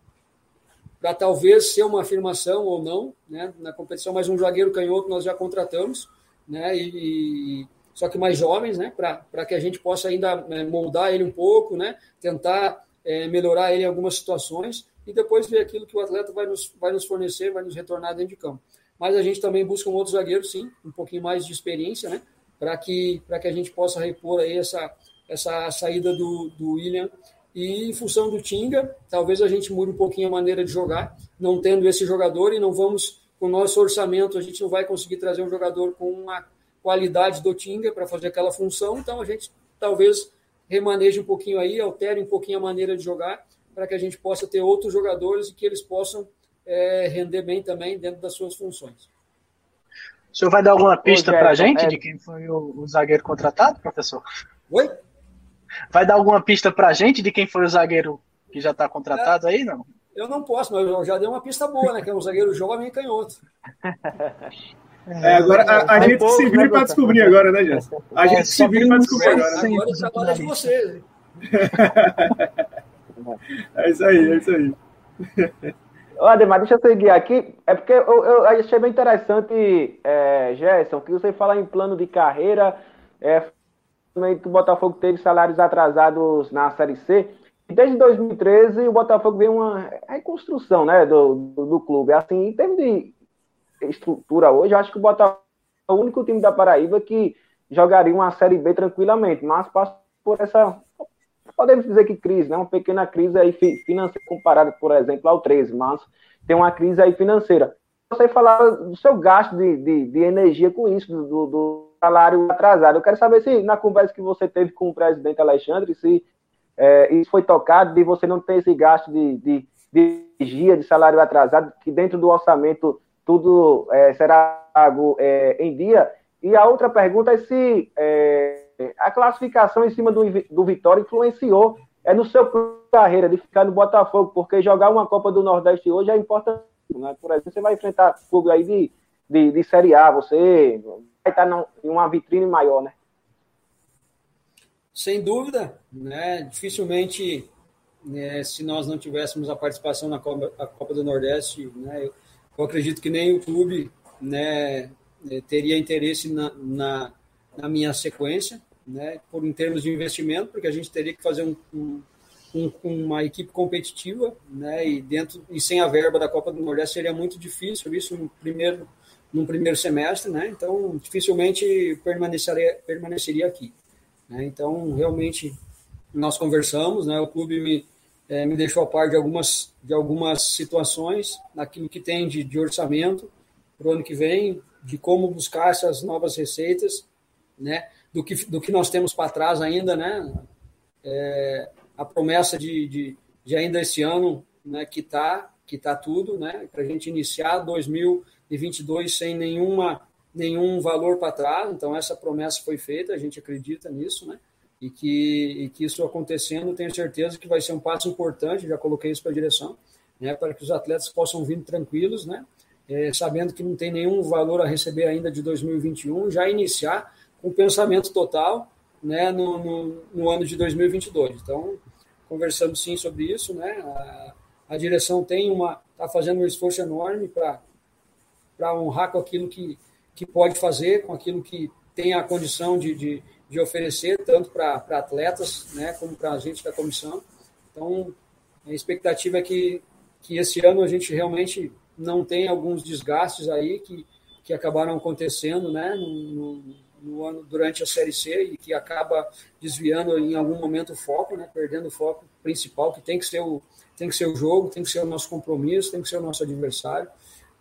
[SPEAKER 5] para talvez ser uma afirmação ou não né, na competição, mas um zagueiro canhoto nós já contratamos, né, e, só que mais jovens, né, para que a gente possa ainda é, moldar ele um pouco, né, tentar é, melhorar ele em algumas situações e depois ver aquilo que o atleta vai nos, vai nos fornecer, vai nos retornar dentro de campo. Mas a gente também busca um outro zagueiro, sim, um pouquinho mais de experiência, né, para que, que a gente possa repor aí essa, essa saída do, do William e em função do Tinga, talvez a gente mude um pouquinho a maneira de jogar, não tendo esse jogador e não vamos, com o nosso orçamento, a gente não vai conseguir trazer um jogador com a qualidade do Tinga para fazer aquela função, então a gente talvez remaneje um pouquinho aí, altere um pouquinho a maneira de jogar, para que a gente possa ter outros jogadores e que eles possam é, render bem também dentro das suas funções.
[SPEAKER 2] O senhor vai dar alguma pista para a gente é... de quem foi o, o zagueiro contratado, professor?
[SPEAKER 5] Oi?
[SPEAKER 2] Vai dar alguma pista pra gente de quem foi o zagueiro que já está contratado é, aí, não?
[SPEAKER 5] Eu não posso, mas eu já dei uma pista boa, né? Que é um zagueiro jovem e canhoto. [laughs]
[SPEAKER 3] É, agora a, a gente se vira né, para descobrir agora, né, Jéssica? A é, gente se vira para descobrir agora. Né? Agora o trabalho é de vocês. [laughs] é isso aí, é isso aí.
[SPEAKER 4] Ô, Ademar, deixa eu seguir aqui. É porque eu, eu achei bem interessante, é, Gerson, que você fala em plano de carreira, é, que o Botafogo teve salários atrasados na Série C. Desde 2013, o Botafogo veio uma reconstrução né, do, do, do clube. Assim, em termos de estrutura hoje, acho que o Botafogo é o único time da Paraíba que jogaria uma Série B tranquilamente, mas passa por essa, podemos dizer que crise, né? uma pequena crise aí financeira comparada, por exemplo, ao 13, mas tem uma crise aí financeira. Você falar do seu gasto de, de, de energia com isso, do, do salário atrasado. Eu quero saber se, na conversa que você teve com o presidente Alexandre, se é, isso foi tocado de você não ter esse gasto de, de, de energia, de salário atrasado, que dentro do orçamento tudo é, será pago é, em dia. E a outra pergunta é se é, a classificação em cima do, do Vitória influenciou é no seu carreira de ficar no Botafogo, porque jogar uma Copa do Nordeste hoje é importante. Né? Por exemplo, você vai enfrentar clube aí de, de, de Série A, você estar em uma vitrine maior, né?
[SPEAKER 5] Sem dúvida, né? Dificilmente, né, se nós não tivéssemos a participação na Copa, Copa do Nordeste, né, eu, acredito que nem o clube, né, é, teria interesse na, na, na, minha sequência, né, por em termos de investimento, porque a gente teria que fazer um, um, com, uma equipe competitiva, né? E dentro e sem a verba da Copa do Nordeste seria muito difícil isso primeiro num primeiro semestre, né? Então dificilmente permaneceria permaneceria aqui. Né? Então realmente nós conversamos, né? O clube me é, me deixou a par de algumas de algumas situações naquilo que tem de, de orçamento para o ano que vem, de como buscar essas novas receitas, né? Do que do que nós temos para trás ainda, né? É, a promessa de, de, de, ainda esse ano, né, que está que tá tudo, né, para a gente iniciar 2022 sem nenhuma, nenhum valor para trás. Então, essa promessa foi feita, a gente acredita nisso, né, e que, e que isso acontecendo, tenho certeza que vai ser um passo importante, já coloquei isso para a direção, né, para que os atletas possam vir tranquilos, né, é, sabendo que não tem nenhum valor a receber ainda de 2021, já iniciar com pensamento total né, no, no, no, ano de 2022. Então, conversamos sim sobre isso, né? A, a direção tem uma está fazendo um esforço enorme para para honrar com aquilo que, que pode fazer, com aquilo que tem a condição de, de, de oferecer, tanto para atletas, né, como para a gente da comissão. Então, a expectativa é que, que esse ano a gente realmente não tenha alguns desgastes aí que, que acabaram acontecendo né, no, no no ano durante a série C e que acaba desviando em algum momento o foco, né, perdendo o foco principal que tem que ser o tem que ser o jogo, tem que ser o nosso compromisso, tem que ser o nosso adversário.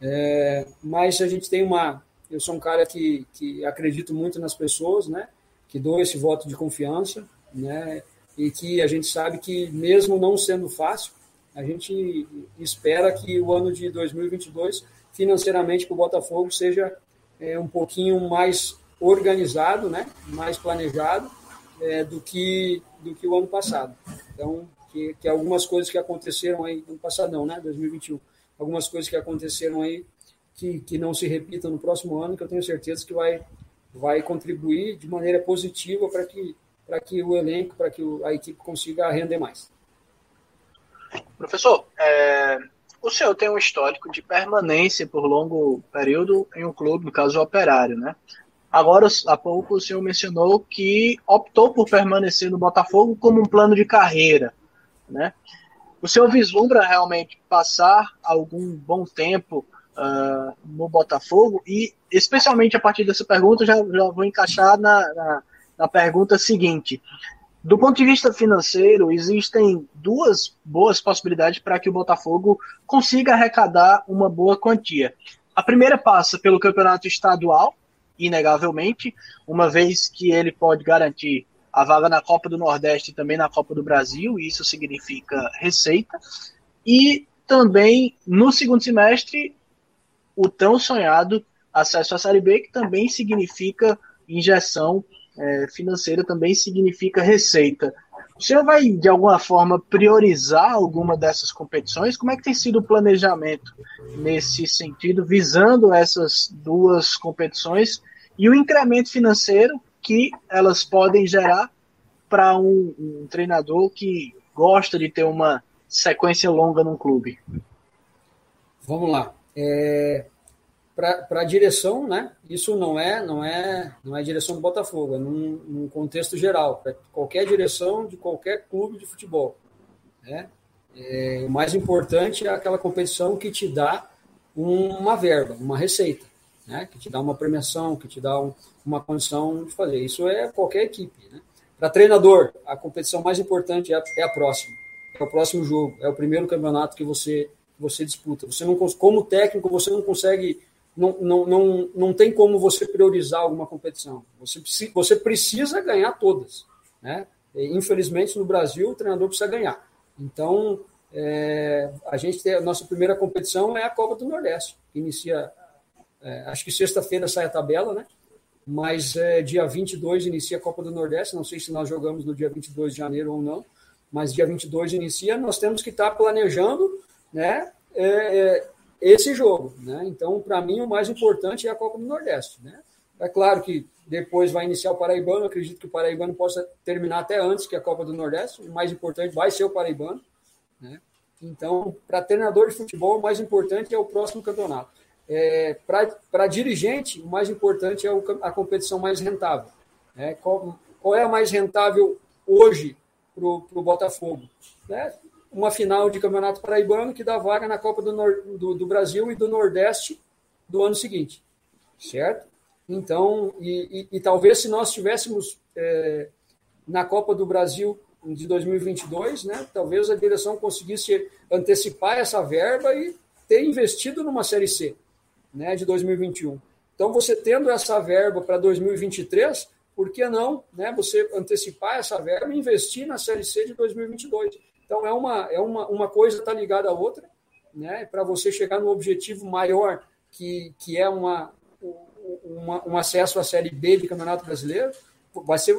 [SPEAKER 5] É, mas a gente tem uma, eu sou um cara que, que acredito muito nas pessoas, né, que dou esse voto de confiança, né, e que a gente sabe que mesmo não sendo fácil, a gente espera que o ano de 2022 financeiramente para o Botafogo seja é, um pouquinho mais organizado, né, mais planejado é, do, que, do que o ano passado. Então, que, que algumas coisas que aconteceram aí, ano passado não, né, 2021, algumas coisas que aconteceram aí que, que não se repitam no próximo ano, que eu tenho certeza que vai, vai contribuir de maneira positiva para que, que o elenco, para que a equipe consiga render mais.
[SPEAKER 2] Professor, é, o senhor tem um histórico de permanência por longo período em um clube, no caso o Operário, né? Agora, há pouco o senhor mencionou que optou por permanecer no Botafogo como um plano de carreira, né? O senhor vislumbra realmente passar algum bom tempo uh, no Botafogo e, especialmente a partir dessa pergunta, já, já vou encaixar na, na, na pergunta seguinte. Do ponto de vista financeiro, existem duas boas possibilidades para que o Botafogo consiga arrecadar uma boa quantia. A primeira passa pelo campeonato estadual, inegavelmente, uma vez que ele pode garantir a vaga na Copa do Nordeste e também na Copa do Brasil, e isso significa receita. E também, no segundo semestre, o tão sonhado acesso à Série B, que também significa injeção é, financeira, também significa receita. O senhor vai, de alguma forma, priorizar alguma dessas competições? Como é que tem sido o planejamento nesse sentido, visando essas duas competições e o incremento financeiro que elas podem gerar para um, um, treinador que gosta de ter uma sequência longa num clube?
[SPEAKER 5] Vamos lá. É, para a direção, né? Isso não é, não é, não é direção do Botafogo, é num, num contexto geral, para qualquer direção de qualquer clube de futebol. Né? É, o mais importante é aquela competição que te dá uma verba, uma receita, né? Que te dá uma premiação, que te dá um, uma condição de fazer. Isso é qualquer equipe, né? Para treinador, a competição mais importante é a, é a próxima, é o próximo jogo, é o primeiro campeonato que você você disputa. Você não como técnico você não consegue não, não, não, não tem como você priorizar alguma competição. Você, você precisa ganhar todas. Né? Infelizmente, no Brasil, o treinador precisa ganhar. Então, é, a gente tem a nossa primeira competição é a Copa do Nordeste, que inicia, é, acho que sexta-feira sai a tabela, né? Mas é, dia 22 inicia a Copa do Nordeste, não sei se nós jogamos no dia 22 de janeiro ou não, mas dia 22 inicia, nós temos que estar planejando, né? É, é esse jogo. Né? Então, para mim, o mais importante é a Copa do Nordeste. Né? É claro que depois vai iniciar o Paraibano, acredito que o Paraibano possa terminar até antes que a Copa do Nordeste. O mais importante vai ser o Paraibano. Né? Então, para treinador de futebol, o mais importante é o próximo campeonato. É, para dirigente, o mais importante é a competição mais rentável. Né? Qual, qual é a mais rentável hoje o Botafogo. Né? Uma final de Campeonato Paraibano que dá vaga na Copa do, Nor do, do Brasil e do Nordeste do ano seguinte, certo? Então, e, e, e talvez se nós tivéssemos é, na Copa do Brasil de 2022, né, talvez a direção conseguisse antecipar essa verba e ter investido numa Série C né, de 2021. Então, você tendo essa verba para 2023, por que não né, você antecipar essa verba e investir na Série C de 2022? Então, é uma, é uma, uma coisa está ligada à outra, né, para você chegar no objetivo maior, que, que é uma, uma, um acesso à Série B de Campeonato Brasileiro, vai, ser,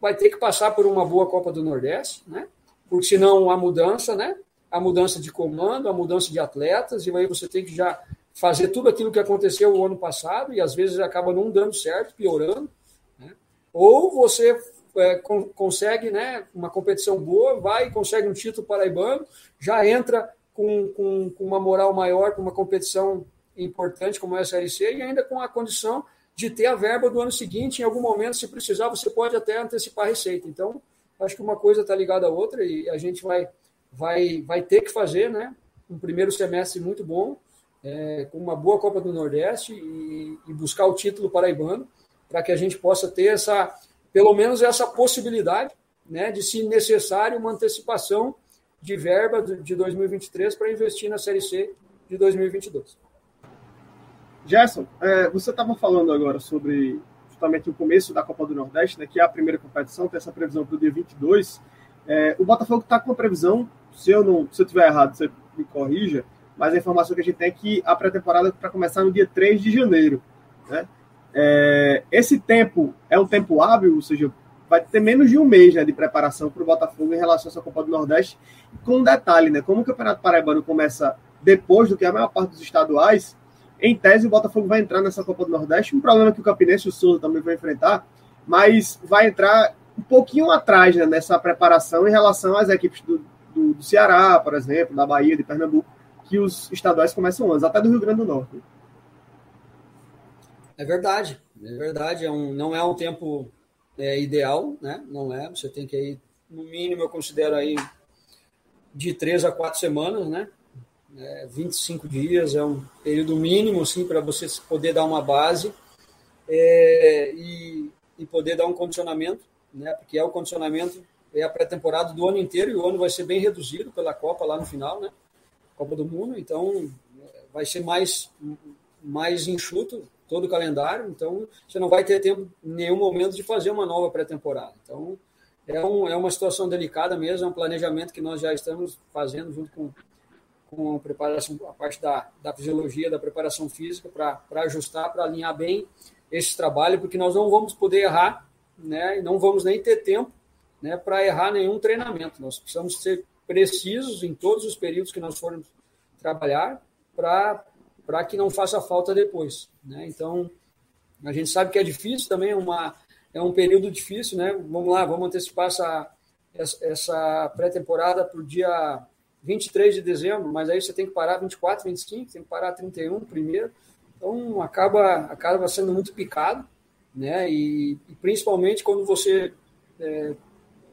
[SPEAKER 5] vai ter que passar por uma boa Copa do Nordeste, né? porque senão a mudança, né? a mudança de comando, a mudança de atletas, e aí você tem que já fazer tudo aquilo que aconteceu o ano passado e às vezes acaba não dando certo, piorando. Né? Ou você é, consegue né, uma competição boa, vai e consegue um título paraibano, já entra com, com, com, uma moral maior, com uma competição importante como a Série C e ainda com a condição de ter a verba do ano seguinte. Em algum momento, se precisar, você pode até antecipar a receita. Então, acho que uma coisa está ligada à outra e a gente vai, vai, vai ter que fazer né, um primeiro semestre muito bom é, com uma boa Copa do Nordeste e, e buscar o título paraibano, para que a gente possa ter essa, pelo menos essa possibilidade, né, de, se necessário, uma antecipação de verba de 2023 para investir na Série C de 2022.
[SPEAKER 3] Gerson, é, você estava falando agora sobre justamente o começo da Copa do Nordeste, né, que é a primeira competição, tem essa previsão para o dia 22. É, o Botafogo está com a previsão, se eu não se eu estiver errado, você me corrija, mas a informação que a gente tem é que a pré-temporada para começar no dia 3 de janeiro. Né? É, esse tempo é um tempo hábil, ou seja, vai ter menos de um mês né, de preparação para o Botafogo em relação a essa Copa do Nordeste. Com um detalhe, né, como o Campeonato Paraibano começa depois do que a maior parte dos estaduais, em tese o Botafogo vai entrar nessa Copa do Nordeste. Um problema que o Campinense e o Souza também vão enfrentar, mas vai entrar um pouquinho atrás né, nessa preparação em relação às equipes do, do, do Ceará, por exemplo, da Bahia, de Pernambuco, que os estaduais começam antes, até do Rio Grande do Norte.
[SPEAKER 5] É verdade, é verdade. É um, não é um tempo é, ideal, né? Não é. Você tem que ir, no mínimo, eu considero aí de três a quatro semanas, né? É, 25 dias é um período mínimo, assim, para você poder dar uma base é, e, e poder dar um condicionamento, né? Porque é o condicionamento, é a pré-temporada do ano inteiro e o ano vai ser bem reduzido pela Copa lá no final, né? Copa do Mundo, então vai ser mais, mais enxuto todo o calendário, então você não vai ter tempo em nenhum momento de fazer uma nova pré-temporada. Então é, um, é uma situação delicada mesmo, é um planejamento que nós já estamos fazendo junto com, com a preparação, a parte da, da fisiologia, da preparação física, para ajustar, para alinhar bem esse trabalho, porque nós não vamos poder errar, né, e não vamos nem ter tempo né, para errar nenhum treinamento. Nós precisamos ser precisos em todos os períodos que nós formos trabalhar para que não faça falta depois. Né? Então, a gente sabe que é difícil também, é uma, é um período difícil, né? Vamos lá, vamos antecipar essa, essa pré-temporada para o dia 23 de dezembro, mas aí você tem que parar 24, 25, tem que parar 31 primeiro. Então, acaba, acaba sendo muito picado, né? E, e principalmente quando você é,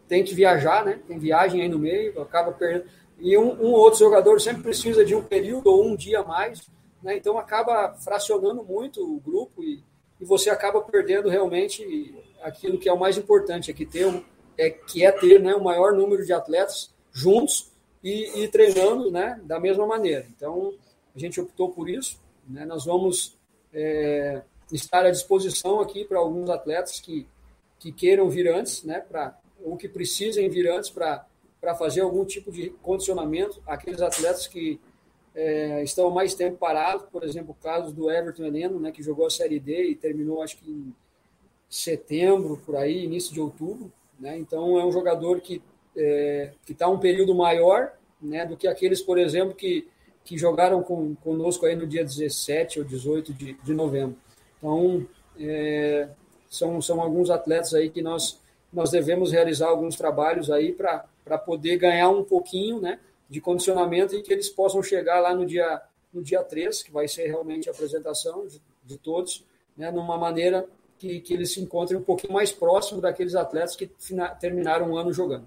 [SPEAKER 5] tem que viajar, né? Tem viagem aí no meio, acaba perdendo. E um, um outro jogador sempre precisa de um período ou um dia a mais, né? Então acaba fracionando muito o grupo e, e você acaba perdendo realmente aquilo que é o mais importante, é que ter um, é que é ter, né, o maior número de atletas juntos e, e treinando, né, da mesma maneira. Então a gente optou por isso, né? Nós vamos é, estar à disposição aqui para alguns atletas que que queiram vir antes, né, para ou que precisem vir antes para fazer algum tipo de condicionamento. Aqueles atletas que é, estão mais tempo parados, por exemplo, o caso do Everton Heleno, né, que jogou a Série D e terminou, acho que em setembro, por aí, início de outubro. Né? Então, é um jogador que é, está um período maior né, do que aqueles, por exemplo, que, que jogaram com, conosco aí no dia 17 ou 18 de, de novembro. Então, é, são, são alguns atletas aí que nós nós devemos realizar alguns trabalhos aí para poder ganhar um pouquinho né, de condicionamento e que eles possam chegar lá no dia, no dia 3, que vai ser realmente a apresentação de, de todos, né, numa maneira que, que eles se encontrem um pouquinho mais próximo daqueles atletas que fina, terminaram o ano jogando.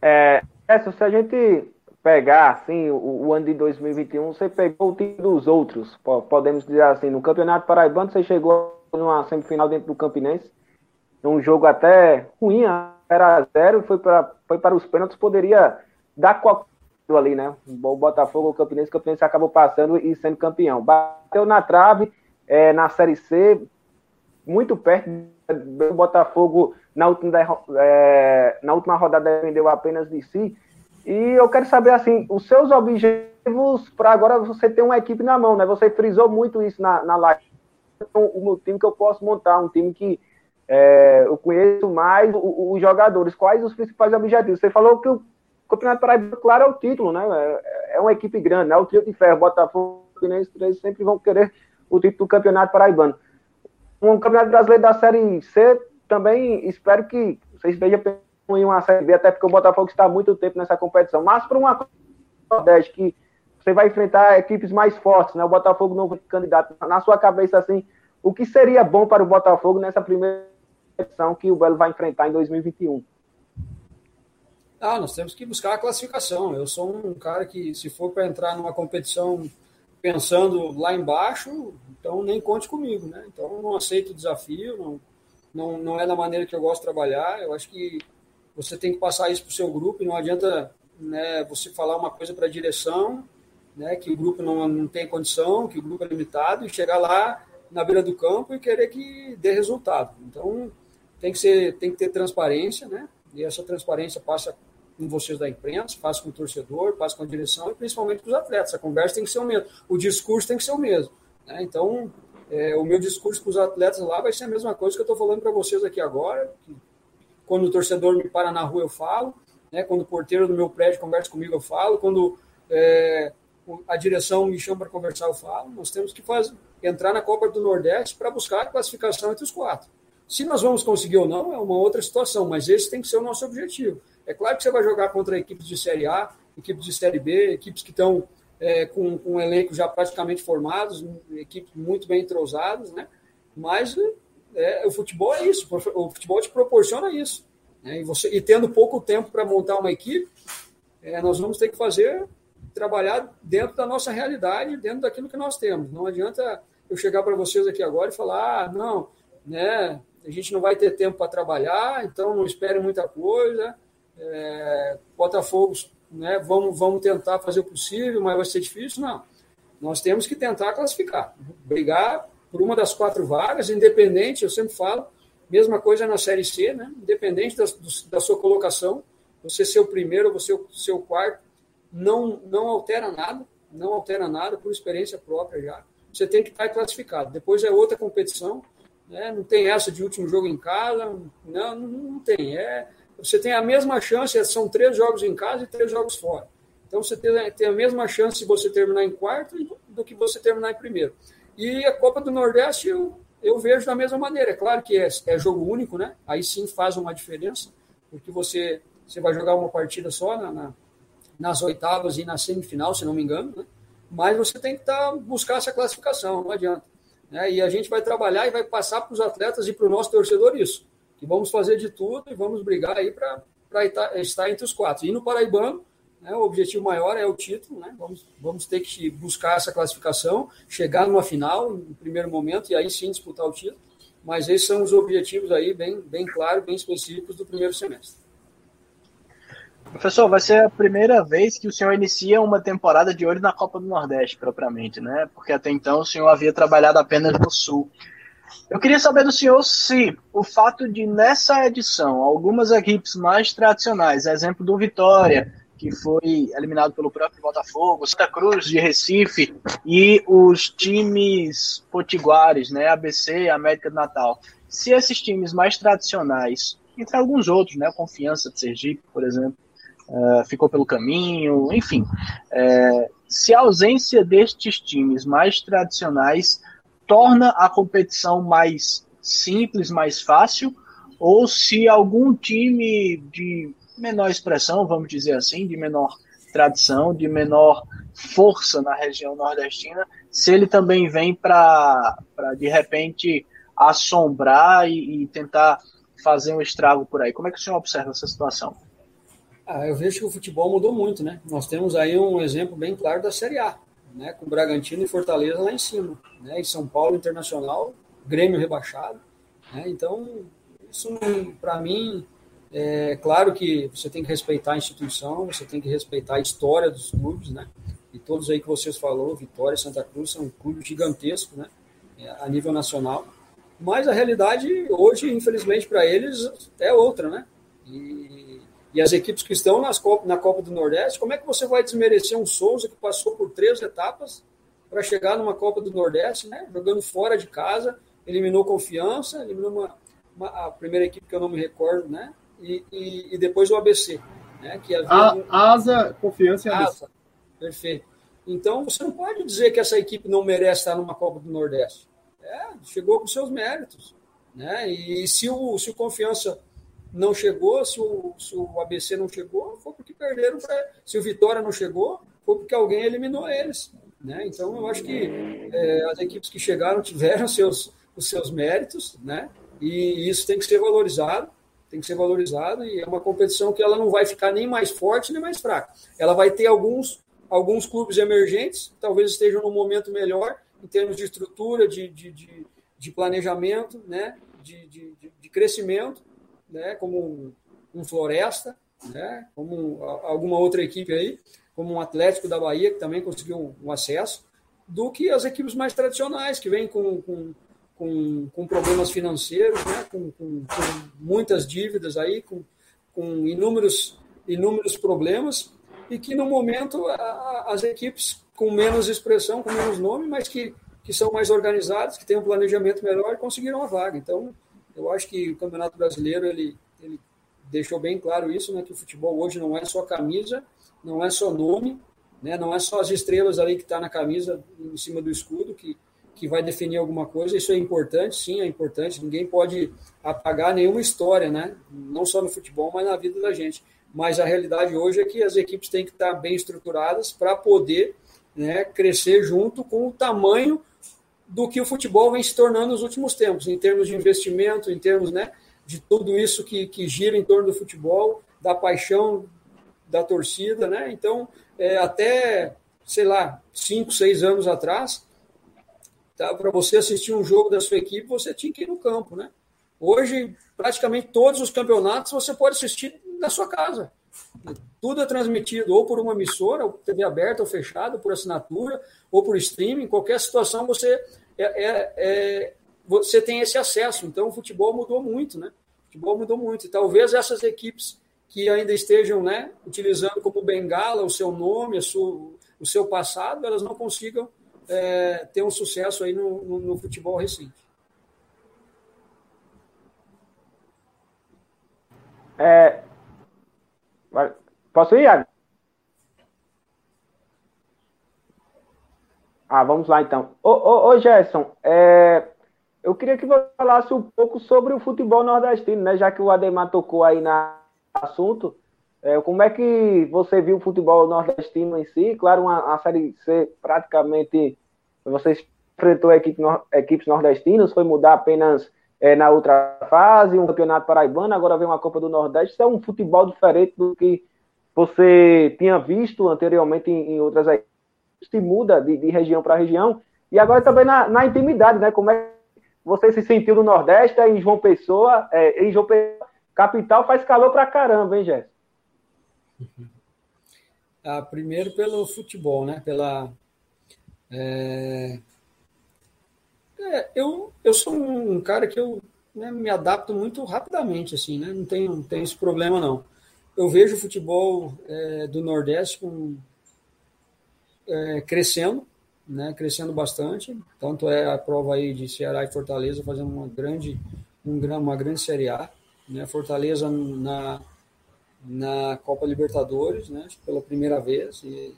[SPEAKER 4] É, essa, se a gente pegar assim o, o, ano de 2021, você pegou o time dos outros, podemos dizer assim, no Campeonato Paraibano você chegou numa semifinal dentro do Campinense, um jogo até ruim, era zero, foi para foi para os pênaltis, poderia dar qualquer ali, né? O Botafogo, o Campinense, o Campinense acabou passando e sendo campeão. Bateu na trave é, na Série C, muito perto do Botafogo na última, é, na última rodada dependeu apenas de si. E eu quero saber assim, os seus objetivos para agora você ter uma equipe na mão, né? Você frisou muito isso na, na live. Então, o meu time que eu posso montar, um time que é, eu conheço mais os, jogadores. Quais os principais objetivos? Você falou que o Campeonato Paraíba, claro, é o título, né? É, é uma equipe grande, né? O trio de ferro, Botafogo, Pinense, três sempre vão querer o título do Campeonato Paraibano. Um Campeonato Brasileiro da Série C, também espero que vocês vejam em uma Série B, até porque o Botafogo está há muito tempo nessa competição. Mas para uma Nordeste que você vai enfrentar equipes mais fortes, né? O Botafogo não candidato. Na sua cabeça, assim, o que seria bom para o Botafogo nessa primeira que o Belo vai enfrentar em 2021?
[SPEAKER 5] Ah, nós temos que buscar a classificação. Eu sou um cara que, se for para entrar numa competição pensando lá embaixo, então nem conte comigo, né? Então não aceito o desafio, não, não, não é da maneira que eu gosto de trabalhar. Eu acho que você tem que passar isso para o seu grupo e não adianta né, você falar uma coisa para a direção, né, que o grupo não, não tem condição, que o grupo é limitado, e chegar lá na beira do campo e querer que dê resultado. Então tem que, ser, tem que ter transparência, né? E essa transparência passa com vocês da imprensa, passa com o torcedor, passa com a direção e principalmente com os atletas. A conversa tem que ser o mesmo, o discurso tem que ser o mesmo. Né? Então, é, o meu discurso com os atletas lá vai ser a mesma coisa que eu estou falando para vocês aqui agora. quando o torcedor me para na rua, eu falo. Né? Quando o porteiro do meu prédio conversa comigo, eu falo. Quando é, a direção me chama para conversar, eu falo. Nós temos que fazer, entrar na Copa do Nordeste para buscar a classificação entre os quatro. Se nós vamos conseguir ou não, é uma outra situação, mas esse tem que ser o nosso objetivo. É claro que você vai jogar contra equipes de Série A, equipes de Série B, equipes que estão é, com, com um elenco já praticamente formados, equipes muito bem entrosadas, né? Mas é, o futebol é isso, o futebol te proporciona isso. Né? E, você, e tendo pouco tempo para montar uma equipe, é, nós vamos ter que fazer, trabalhar dentro da nossa realidade, dentro daquilo que nós temos. Não adianta eu chegar para vocês aqui agora e falar, ah, não, né, a gente não vai ter tempo para trabalhar, então não espere muita coisa. É, Botafogo, né, vamos, vamos tentar fazer o possível, mas vai ser difícil? Não. Nós temos que tentar classificar, brigar por uma das quatro vagas, independente, eu sempre falo, mesma coisa na Série C, né, independente da, da sua colocação, você ser o primeiro ou você ser o quarto, não, não altera nada, não altera nada por experiência própria já. Você tem que estar classificado. Depois é outra competição, né? Não tem essa de último jogo em casa, não, não tem. É, você tem a mesma chance, são três jogos em casa e três jogos fora. Então você tem, tem a mesma chance de você terminar em quarto do que você terminar em primeiro. E a Copa do Nordeste eu, eu vejo da mesma maneira. É claro que é, é jogo único, né? Aí sim faz uma diferença, porque você, você vai jogar uma partida só na, na, nas oitavas e na semifinal, se não me engano, né? Mas você tem que tá, buscar essa classificação, não adianta. Né? E a gente vai trabalhar e vai passar para os atletas e para o nosso torcedor isso. Que vamos fazer de tudo e vamos brigar aí para estar entre os quatro. E no Paraibano, né, o objetivo maior é o título, né? Vamos, vamos ter que buscar essa classificação, chegar numa final no primeiro momento e aí sim disputar o título. Mas esses são os objetivos aí bem, bem claros, bem específicos do primeiro semestre.
[SPEAKER 2] Professor, vai ser a primeira vez que o senhor inicia uma temporada de olho na Copa do Nordeste, propriamente, né? Porque até então o senhor havia trabalhado apenas no Sul. Eu queria saber do senhor se o fato de, nessa edição, algumas equipes mais tradicionais, exemplo do Vitória, que foi eliminado pelo próprio Botafogo, Santa Cruz de Recife e os times potiguares, né, ABC, América do Natal, se esses times mais tradicionais, entre alguns outros, né, Confiança de Sergipe, por exemplo, uh, ficou pelo caminho, enfim. É, se a ausência destes times mais tradicionais torna a competição mais simples, mais fácil, ou se algum time de menor expressão, vamos dizer assim, de menor tradição, de menor força na região nordestina, se ele também vem para, de repente, assombrar e, e tentar fazer um estrago por aí. Como é que o senhor observa essa situação?
[SPEAKER 5] Ah, eu vejo que o futebol mudou muito, né? Nós temos aí um exemplo bem claro da Série A, né? Com Bragantino e Fortaleza lá em cima, né? E São Paulo Internacional, Grêmio rebaixado, né? Então, isso para mim é claro que você tem que respeitar a instituição, você tem que respeitar a história dos clubes, né? E todos aí que vocês falou, Vitória Santa Cruz são um clube gigantesco, né? É, a nível nacional. Mas a realidade hoje, infelizmente, para eles é outra, né? E, e as equipes que estão nas Copa, na Copa do Nordeste, como é que você vai desmerecer um Souza que passou por três etapas para chegar numa Copa do Nordeste, né? Jogando fora de casa, eliminou confiança, eliminou uma, uma a primeira equipe que eu não me recordo, né? E, e, e depois o ABC, né? Que havia
[SPEAKER 3] a. Asa, confiança e ABC. Asa,
[SPEAKER 5] perfeito. Então você não pode dizer que essa equipe não merece estar numa Copa do Nordeste. É, chegou com seus méritos. Né? E se o, se o Confiança não chegou, se o, se o ABC não chegou, foi porque perderam. Pra, se o Vitória não chegou, foi porque alguém eliminou eles. Né? Então, eu acho que é, as equipes que chegaram tiveram seus, os seus méritos, né? e isso tem que ser valorizado. Tem que ser valorizado e é uma competição que ela não vai ficar nem mais forte nem mais fraca. Ela vai ter alguns, alguns clubes emergentes, talvez estejam num momento melhor, em termos de estrutura, de, de, de, de planejamento, né? de, de, de, crescimento, né? como um, um Floresta, né? como um, alguma outra equipe aí, como um Atlético da Bahia, que também conseguiu um, um acesso, do que as equipes mais tradicionais, que vêm com, com, com, com problemas financeiros, né? com, com, com muitas dívidas aí, com, com inúmeros, inúmeros problemas, e que no momento a, as equipes com menos expressão, com menos nome, mas que, que são mais organizados, que têm um planejamento melhor e conseguiram a vaga. Então, eu acho que o Campeonato Brasileiro ele, ele deixou bem claro isso, né, que o futebol hoje não é só camisa, não é só nome, né, não é só as estrelas ali que está na camisa em cima do escudo que, que vai definir alguma coisa. Isso é importante, sim, é importante. Ninguém pode apagar nenhuma história, né, não só no futebol, mas na vida da gente. Mas a realidade hoje é que as equipes têm que estar bem estruturadas para poder né, crescer junto com o tamanho do que o futebol vem se tornando nos últimos tempos, em termos de investimento, em termos né, de tudo isso que, que gira em torno do futebol, da paixão da torcida. Né? Então, é, até, sei lá, cinco, seis anos atrás, tá, para você assistir um jogo da sua equipe, você tinha que ir no campo. Né? Hoje, praticamente todos os campeonatos você pode assistir na sua casa. Tudo é transmitido ou por uma emissora, TV aberta ou fechada, por assinatura, ou por streaming. Em qualquer situação você, é, é, é, você tem esse acesso. Então o futebol mudou muito, né? O futebol mudou muito. E talvez essas equipes que ainda estejam né, utilizando como bengala o seu nome, sua, o seu passado, elas não consigam é, ter um sucesso aí no, no, no futebol recente.
[SPEAKER 4] É, Posso ir, Iago? Ah, vamos lá então. Ô, ô, ô Gerson, é, eu queria que você falasse um pouco sobre o futebol nordestino, né? Já que o Ademar tocou aí no assunto. É, como é que você viu o futebol nordestino em si? Claro, uma, Série C praticamente você enfrentou equipe, equipes nordestinas, foi mudar apenas é, na outra fase, um campeonato paraibano, agora vem uma Copa do Nordeste. Isso é um futebol diferente do que você tinha visto anteriormente em, em outras equipes, se muda de, de região para região. E agora também na, na, intimidade, né? Como é que você se sentiu no Nordeste, em João Pessoa, é, em João Pessoa, capital faz calor pra caramba, hein, Jéssica?
[SPEAKER 5] Ah, primeiro pelo futebol, né? Pela. É, é, eu, eu sou um cara que eu né, me adapto muito rapidamente, assim, né? Não tenho, não tenho esse problema, não. Eu vejo o futebol é, do Nordeste com, é, crescendo, né? Crescendo bastante. Tanto é a prova aí de Ceará e Fortaleza fazendo uma grande, um, uma grande Série A. Né? Fortaleza na, na Copa Libertadores, né? Pela primeira vez. E,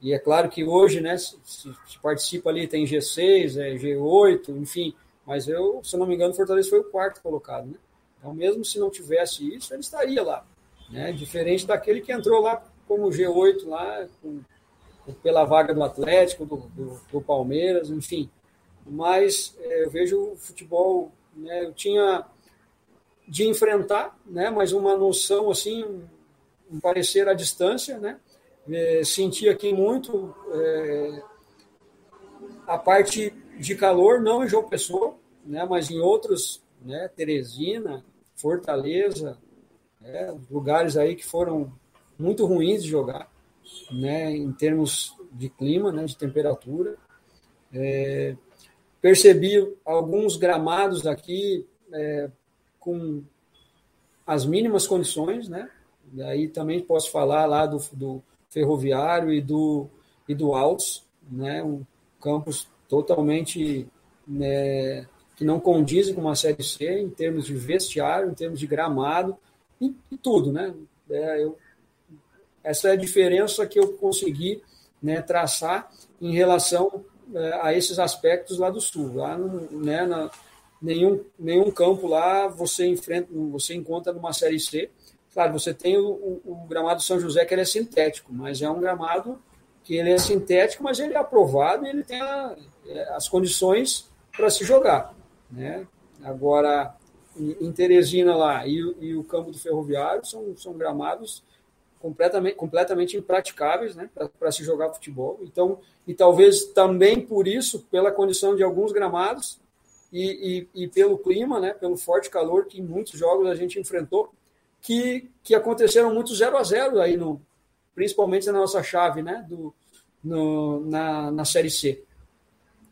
[SPEAKER 5] e é claro que hoje, né, se, se, participa ali, tem G6, é, G8, enfim, mas eu, se não me engano, Fortaleza foi o quarto colocado, né? Então, mesmo se não tivesse isso, ele estaria lá, né? Diferente daquele que entrou lá como G8 lá, com, pela vaga do Atlético, do, do, do Palmeiras, enfim. Mas é, eu vejo o futebol, né, eu tinha de enfrentar, né, mas uma noção assim um parecer à distância, né? É, senti aqui muito é, a parte de calor, não em João Pessoa, né? Mas em outros, né? Teresina, Fortaleza, né? lugares aí que foram muito ruins de jogar, né? Em termos de clima, né? De temperatura. É, percebi alguns gramados aqui é, com as mínimas condições, né? Daí também posso falar lá do, do Ferroviário e do, e do Altos, né? Um campus totalmente né, que não condizem com uma Série C em termos de vestiário, em termos de gramado, e, e tudo, né? É, eu, essa é a diferença que eu consegui né, traçar em relação é, a esses aspectos lá do Sul. Lá, no, né, na, nenhum, nenhum campo lá você enfrenta, você encontra numa série C. Claro, você tem o, o, o, gramado São José que ele é sintético, mas é um gramado que ele é sintético, mas ele é aprovado e ele tem a, é, as condições para se jogar, né? Agora em Teresina lá e, e, o campo do Ferroviário são, são gramados completamente, completamente impraticáveis né, para se jogar futebol. Então, e talvez também por isso, pela condição de alguns gramados, e, e, e, pelo clima, né, pelo forte calor que em muitos jogos a gente enfrentou, que, que aconteceram muitos 0 a 0 aí, no, principalmente na nossa chave né, do, no, na, na Série C.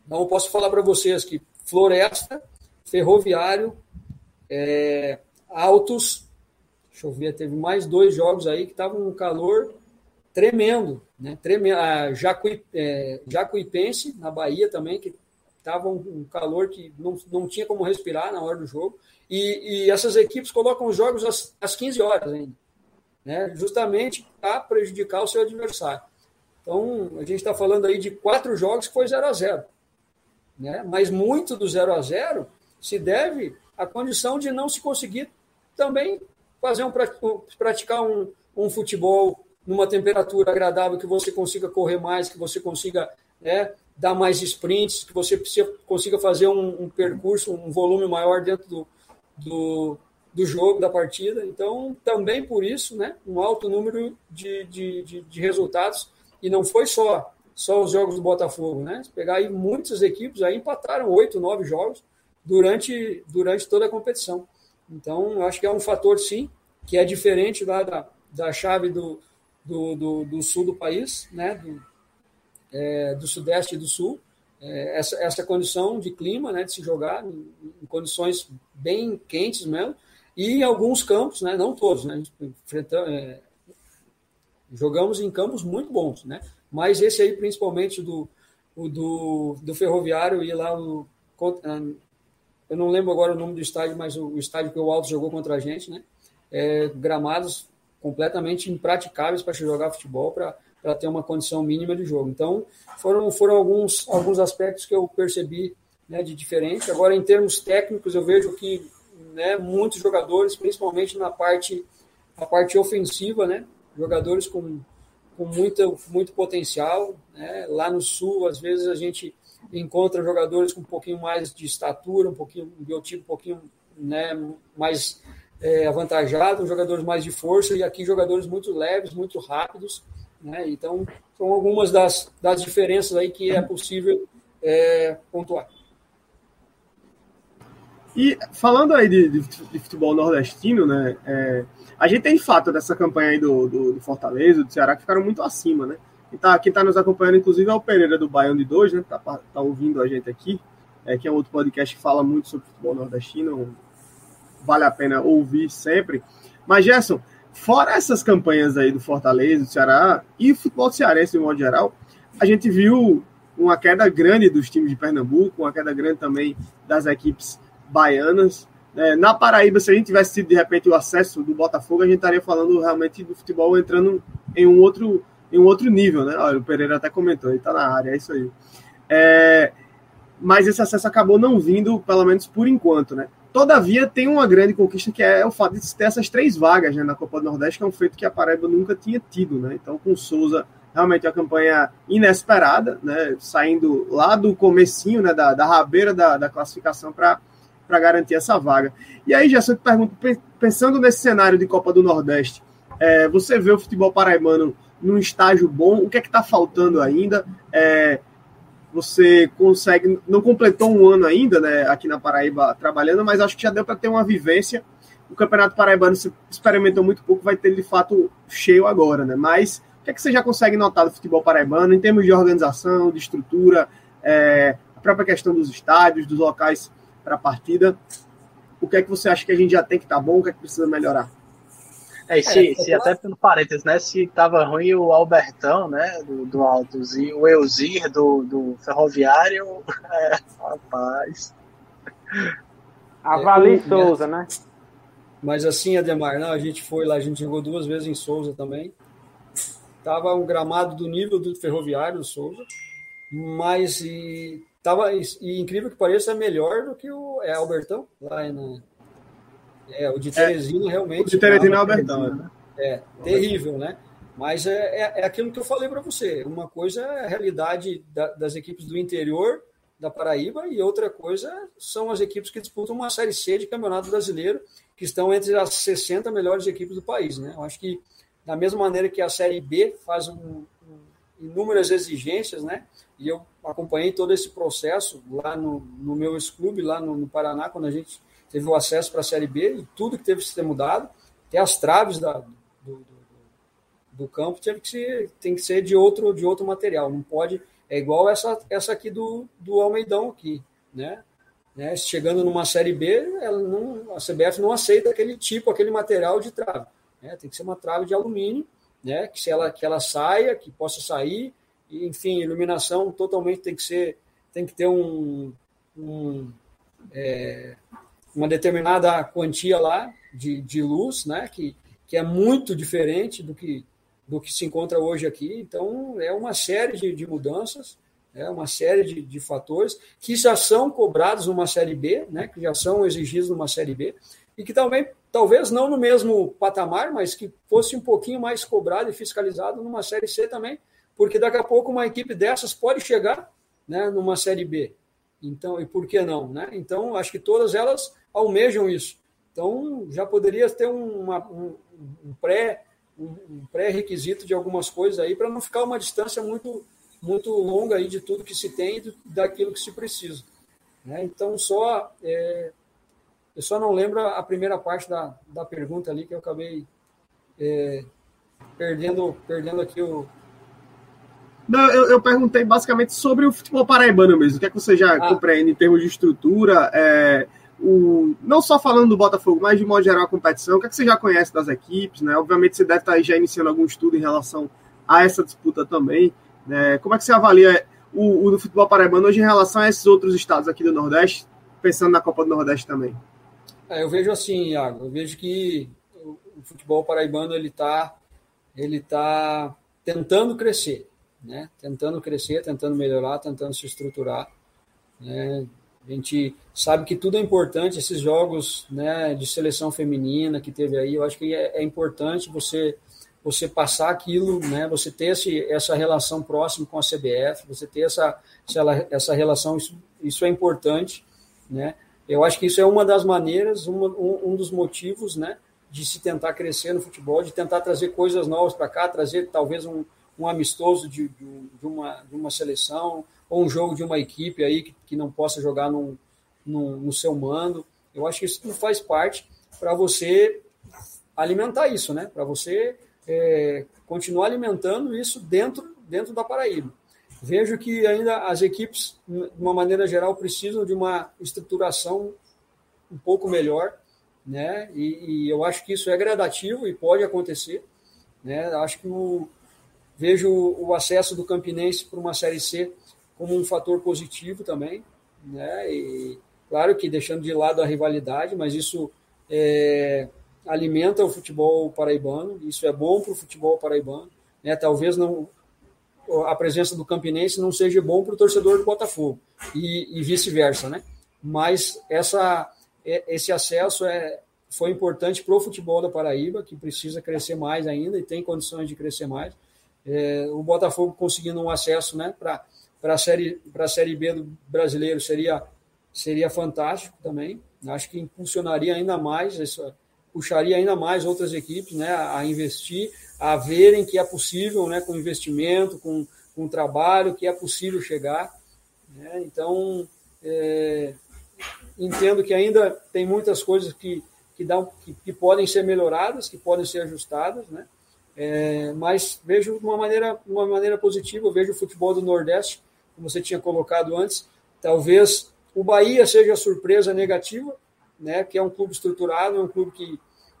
[SPEAKER 5] Então, eu posso falar para vocês que Floresta, Ferroviário, é, Altos, deixa eu ver, teve mais dois jogos aí que estavam um calor tremendo, né? Tremendo. A Jacuí, é, Jacuipense, na Bahia também, que estava um, calor que não, não tinha como respirar na hora do jogo. E, e essas equipes colocam os jogos às, às 15 horas ainda, né? justamente para prejudicar o seu adversário. Então, a gente está falando aí de quatro jogos que foi 0 a 0 né? Mas muito do 0 a 0 se deve à condição de não se conseguir também fazer um praticar um, um futebol numa temperatura agradável que você consiga correr mais, que você consiga né, dar mais sprints, que você consiga fazer um, um percurso, um volume maior dentro do, do, do, jogo, da partida. Então, também por isso, né, um alto número de, de, de, de resultados. E não foi só só os jogos do Botafogo, né? Pegar aí muitas equipes aí empataram oito, nove jogos durante, durante toda a competição. Então, acho que é um fator, sim, que é diferente lá da, da chave do, do, do, do sul do país, né? Do, é, do Sudeste e do Sul, é, essa, essa condição de clima, né, de se jogar em, em, condições bem quentes mesmo, e alguns campos, né, não todos, né, é, jogamos em campos muito bons, né, mas esse aí principalmente do, o do, do Ferroviário e lá o, eu não lembro agora o nome do estádio, mas o, o estádio que o Alto jogou contra a gente, né, é, gramados completamente impraticáveis para jogar futebol, para para ter uma condição mínima de jogo. Então, foram, foram alguns, alguns aspectos que eu percebi né, de diferente. Agora, em termos técnicos, eu vejo que né, muitos jogadores, principalmente na parte, na parte ofensiva, né, jogadores com, com muito, muito potencial. Né, lá no Sul, às vezes, a gente encontra jogadores com um pouquinho mais de estatura, um pouquinho um biotipo um pouquinho né, mais é, avantajado, jogadores mais de força, e aqui jogadores muito leves, muito rápidos, né? Então, são algumas das, das diferenças aí que é possível é, pontuar.
[SPEAKER 3] E falando aí de, de, futebol nordestino, né? É, a gente tem fato dessa campanha aí do, do, do, Fortaleza, do Ceará, que ficaram muito acima, né? Tá, quem está nos acompanhando, inclusive, é o Pereira do Baião de Dois, né? Tá, tá ouvindo a gente aqui, é, que é um outro podcast que fala muito sobre futebol nordestino. Vale a pena ouvir sempre. Mas, Gerson, Fora essas campanhas aí do Fortaleza, do Ceará e o futebol cearense de modo geral, a gente viu uma queda grande dos times de Pernambuco, uma queda grande também das equipes baianas. É, na Paraíba, se a gente tivesse tido de repente o acesso do Botafogo, a gente estaria falando realmente do futebol entrando em um outro, em um outro nível, né? Olha, o Pereira até comentou, ele está na área, é isso aí. É, mas esse acesso acabou não vindo, pelo menos por enquanto, né? Todavia, tem uma grande conquista que é o fato de ter essas três vagas né, na Copa do Nordeste, que é um feito que a Paraíba nunca tinha tido. Né? Então, com o Souza, realmente é uma campanha inesperada, né? saindo lá do comecinho, né, da, da rabeira da, da classificação para garantir essa vaga. E aí, eu te pergunto, pensando nesse cenário de Copa do Nordeste, É, você vê o futebol paraibano num estágio bom? O que é que está faltando ainda? É, você consegue, não completou um ano ainda, né, aqui na Paraíba trabalhando, mas acho que já deu para ter uma vivência. O Campeonato Paraibano se experimentou muito pouco, vai ter de fato cheio agora, né? Mas o que é que você já consegue notar do futebol paraibano em termos de organização, de estrutura, é, a própria questão dos estádios, dos locais para a partida? O que é que você acha que a gente já tem que estar tá bom, o que é que precisa melhorar?
[SPEAKER 2] É, se, é, se até pelo parênteses, né? Se tava ruim o Albertão, né? Do, do Altos e o Eusir do, do Ferroviário, [laughs] é, rapaz.
[SPEAKER 4] Avali é, Souza, né?
[SPEAKER 5] Mas assim, Ademar, não, a gente foi lá, a gente jogou duas vezes em Souza também. Tava um gramado do nível do Ferroviário, Souza, mas e, tava, e, e incrível que pareça, é melhor do que o é, Albertão, lá na, é, o de Teresina é, realmente. O
[SPEAKER 3] de Teresina é Albertão, né?
[SPEAKER 5] É, terrível, né? Mas é, é, é aquilo que eu falei para você. Uma coisa é a realidade da, das equipes do interior da Paraíba e outra coisa são as equipes que disputam uma Série C de Campeonato Brasileiro, que estão entre as 60 melhores equipes do país. Né? Eu acho que, da mesma maneira que a Série B faz um, um, inúmeras exigências, né? e eu acompanhei todo esse processo lá no, no meu ex-clube, lá no, no Paraná, quando a gente teve o acesso para a Série B e tudo que teve que ser mudado, até as traves da, do, do, do, campo teve que ser, tem que ser de outro, de outro material, não pode, é igual essa, essa aqui do, do Almeidão aqui, né? né? Chegando numa Série B, ela não, a CBF não aceita aquele tipo, aquele material de trave, né? tem que ser uma trave de alumínio, né? que, se ela, que ela saia, que possa sair, e, enfim, iluminação totalmente tem que ser, tem que ter um, um é, uma determinada quantia lá de, de luz, né, que, que é muito diferente do que, do que se encontra hoje aqui. Então, é uma série de, de mudanças, é uma série de, de fatores que já são cobrados numa série B, né, que já são exigidos numa série B, e que também, talvez não no mesmo patamar, mas que fosse um pouquinho mais cobrado e fiscalizado numa série C também, porque daqui a pouco uma equipe dessas pode chegar né, numa série B. Então, e por que não? Né? Então, acho que todas elas almejam isso. Então, já poderia ter uma, um, um pré um pré-requisito de algumas coisas aí para não ficar uma distância muito muito longa aí de tudo que se tem e daquilo que se precisa. Né? Então, só é, eu só não lembro a primeira parte da, da pergunta ali que eu acabei é, perdendo perdendo aqui o,
[SPEAKER 3] não, eu, eu, perguntei basicamente sobre o futebol paraibano mesmo. O que é que você já ah. compreende em termos de estrutura? É, o, não só falando do Botafogo, mas de modo geral a competição, o que, é que você já conhece das equipes, né? Obviamente você deve estar já iniciando algum estudo em relação a essa disputa também. Né? Como é que você avalia o, o do futebol paraibano hoje em relação a esses outros estados aqui do Nordeste, pensando na Copa do Nordeste também?
[SPEAKER 5] É, eu vejo assim, Iago, eu vejo que o, o futebol paraibano ele está ele tá tentando crescer, né? Tentando crescer, tentando melhorar, tentando se estruturar, né? A gente sabe que tudo é importante, esses jogos né, de seleção feminina que teve aí, eu acho que é, é importante você você passar aquilo, né, você ter esse, essa relação próxima com a CBF, você ter essa, essa, relação, isso, isso é importante. Né? Eu acho que isso é uma das maneiras, uma, um, um dos motivos né, de se tentar crescer no futebol, de tentar trazer coisas novas para cá, trazer talvez um, um amistoso de, de, uma, de uma seleção, ou um jogo de uma equipe aí que, que não possa jogar no, no, no seu mando. Eu acho que isso tudo faz parte para você alimentar isso, né? Para você é, continuar alimentando isso dentro, dentro da Paraíba. Vejo que ainda as equipes, de uma maneira geral, precisam de uma estruturação um pouco melhor, né? E, e eu acho que isso é gradativo e pode acontecer, né? Acho que o, vejo o acesso do Campinense para uma Série C como um fator positivo também, né? E claro que deixando de lado a rivalidade, mas isso é, alimenta o futebol paraibano, isso é bom para o futebol paraibano, né? Talvez não a presença do Campinense não seja bom para o torcedor do Botafogo e, e vice-versa, né? Mas essa é, esse acesso é foi importante para o futebol da Paraíba, que precisa crescer mais ainda e tem condições de crescer mais. É, o Botafogo conseguindo um acesso né, para para a série para a série B do brasileiro seria seria fantástico também. Acho que impulsionaria ainda mais essa puxaria ainda mais outras equipes né, a investir, a verem que é possível, né, com investimento, com, com trabalho, que é possível chegar. Né? Então, é, entendo que ainda tem muitas coisas que, que, dão, que, que, podem ser melhoradas, que podem ser ajustadas, né? É, mas vejo de uma maneira, uma maneira positiva, vejo o futebol do Nordeste, como você tinha colocado antes, talvez o Bahia seja a surpresa negativa, né, que é um clube estruturado, é um clube que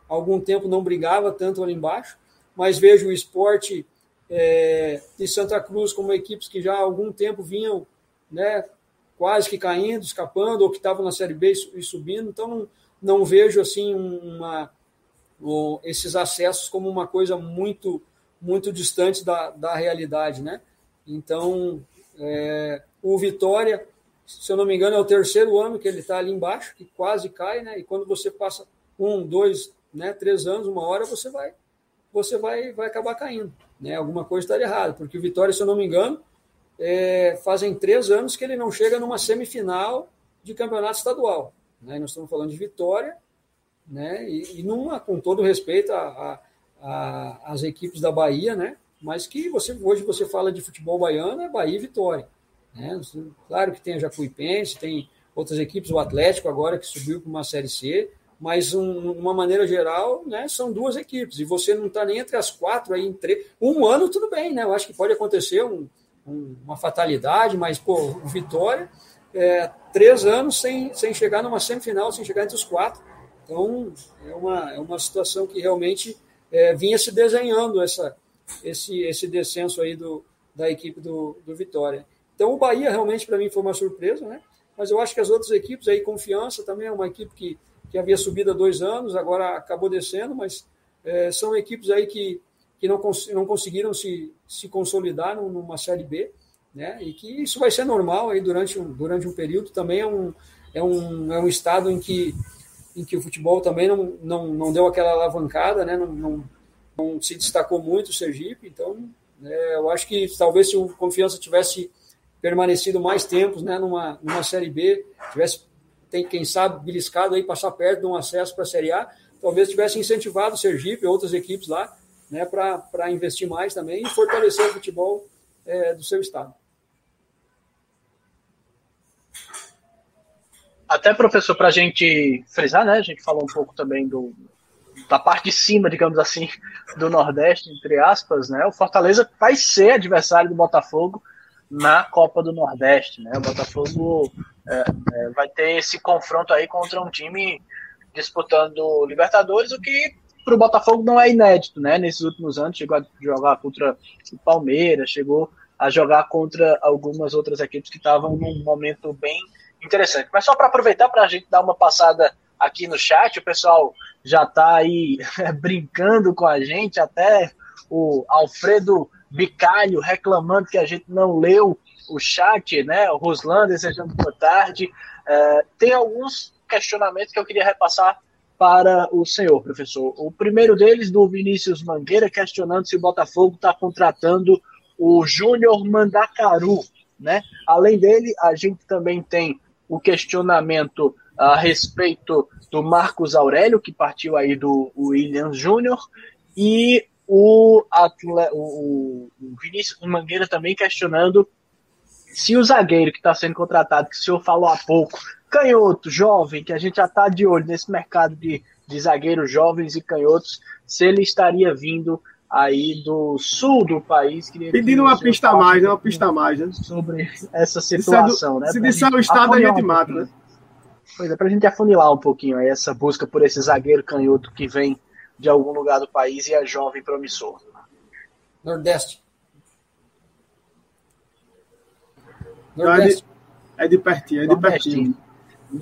[SPEAKER 5] há algum tempo não brigava tanto ali embaixo, mas vejo o esporte é, de Santa Cruz como equipes que já há algum tempo vinham né, quase que caindo, escapando, ou que estavam na Série B e subindo, então não, não vejo assim uma, um, esses acessos como uma coisa muito muito distante da, da realidade, né? Então, é, o Vitória, se eu não me engano, é o terceiro ano que ele está ali embaixo, que quase cai, né? E quando você passa um, dois, né, três anos, uma hora, você vai você vai, vai acabar caindo. Né? Alguma coisa está errada, porque o Vitória, se eu não me engano, é, fazem três anos que ele não chega numa semifinal de campeonato estadual. Né? Nós estamos falando de Vitória, né? e, e numa, com todo respeito às equipes da Bahia, né? Mas que você hoje você fala de futebol baiano, é Bahia e Vitória. Né? Claro que tem a Jacuipense, tem outras equipes, o Atlético agora que subiu para uma Série C, mas um, uma maneira geral, né, são duas equipes, e você não está nem entre as quatro aí, em três. Um ano, tudo bem, né? Eu acho que pode acontecer um, um, uma fatalidade, mas, pô, Vitória, é, três anos sem, sem chegar numa semifinal, sem chegar entre os quatro. Então, é uma, é uma situação que realmente é, vinha se desenhando essa, esse, esse descenso aí do, da equipe do, do Vitória. Então, o Bahia realmente para mim foi uma surpresa, né? Mas eu acho que as outras equipes aí, Confiança também é uma equipe que que havia subido há dois anos, agora acabou descendo, mas é, são equipes aí que, que não, cons não conseguiram se, se consolidar numa Série B, né? E que isso vai ser normal aí durante um, durante um período. Também é um, é um, é um estado em que, em que o futebol também não, não, não deu aquela alavancada, né? Não, não, não se destacou muito o Sergipe, então é, eu acho que talvez se o Confiança tivesse permanecido mais tempos né, numa, numa Série B, tivesse tem, quem sabe, beliscado aí, passar perto de um acesso para a Série A, talvez tivesse incentivado o Sergipe e outras equipes lá, né, para investir mais também e fortalecer o futebol é, do seu estado.
[SPEAKER 2] Até, professor, para a gente frisar, né, a gente falou um pouco também do, da parte de cima, digamos assim, do Nordeste, entre aspas, né, o Fortaleza vai ser adversário do Botafogo na Copa do Nordeste, né, o Botafogo é, é, vai ter esse confronto aí contra um time disputando Libertadores, o que para o Botafogo não é inédito, né? Nesses últimos anos chegou a jogar contra o Palmeiras, chegou a jogar contra algumas outras equipes que estavam num momento bem interessante. Mas só para aproveitar para a gente dar uma passada aqui no chat, o pessoal já está aí [laughs] brincando com a gente, até o Alfredo Bicalho reclamando que a gente não leu o chat, né? O Ruslan desejando boa tarde. É, tem alguns questionamentos que eu queria repassar para o senhor, professor. O primeiro deles, do Vinícius Mangueira, questionando se o Botafogo está contratando o Júnior Mandacaru. Né? Além dele, a gente também tem o questionamento a respeito do Marcos Aurélio, que partiu aí do Williams Júnior, e o, o, o Vinícius Mangueira também questionando se o zagueiro que está sendo contratado, que o senhor falou há pouco, canhoto, jovem, que a gente já está de olho nesse mercado de, de zagueiros jovens e canhotos, se ele estaria vindo aí do sul do país.
[SPEAKER 3] Pedindo uma pista a mais, né? Uma pista a mais, né?
[SPEAKER 2] Sobre essa situação,
[SPEAKER 3] né? Se disser o estado, a gente mata, né?
[SPEAKER 2] Pois é, para a gente afunilar um pouquinho aí essa busca por esse zagueiro canhoto que vem de algum lugar do país e é jovem promissor.
[SPEAKER 5] Nordeste.
[SPEAKER 3] Nordeste. É de pertinho, é de pertinho.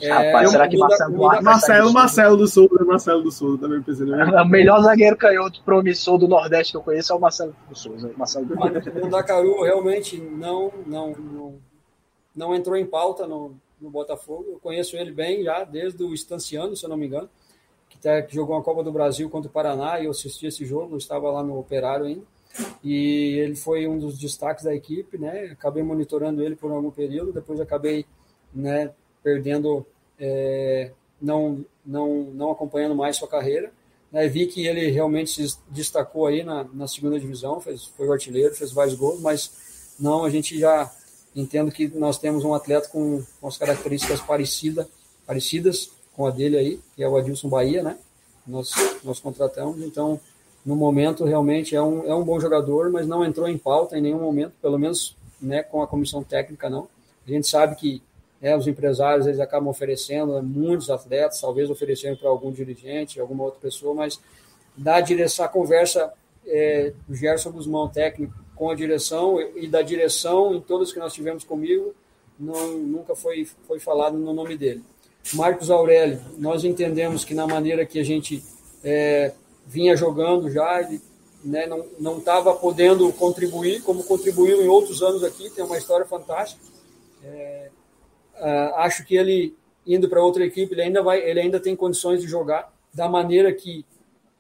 [SPEAKER 2] É, Rapaz, será que Marcelo
[SPEAKER 3] Duarte Marcelo, Marcelo do Sul, né? Marcelo do Sul, também pensei. Né? [laughs]
[SPEAKER 2] O melhor zagueiro canhoto promissor do Nordeste que eu conheço é o Marcelo do Sul. Marcelo do
[SPEAKER 5] o Dacaru realmente não, não, não, não entrou em pauta no, no Botafogo. Eu conheço ele bem já, desde o Estanciano, se eu não me engano, que, tá, que jogou a Copa do Brasil contra o Paraná e eu assisti esse jogo, eu estava lá no Operário ainda e ele foi um dos destaques da equipe, né? Acabei monitorando ele por algum período, depois acabei, né, perdendo, é, não, não, não acompanhando mais sua carreira. Né, vi que ele realmente se destacou aí na, na segunda divisão, fez, foi o artilheiro, fez vários gols, mas não, a gente já entendo que nós temos um atleta com, com as características parecida, parecidas com a dele aí, que é o Adilson Bahia, né? Nós, nós contratamos, então, no momento, realmente é um, é um bom jogador, mas não entrou em pauta em nenhum momento, pelo menos né, com a comissão técnica, não. A gente sabe que é, os empresários eles acabam oferecendo muitos atletas, talvez oferecendo para algum dirigente, alguma outra pessoa, mas da direção, a conversa é, do Gerson Guzmão, técnico, com a direção e da direção em todos que nós tivemos comigo, não, nunca foi, foi falado no nome dele. Marcos Aurélio, nós entendemos que na maneira que a gente é, vinha jogando já, ele né, não estava podendo contribuir, como contribuiu em outros anos aqui, tem uma história fantástica. É, acho que ele indo para outra equipe, ele ainda vai, ele ainda tem condições de jogar da maneira que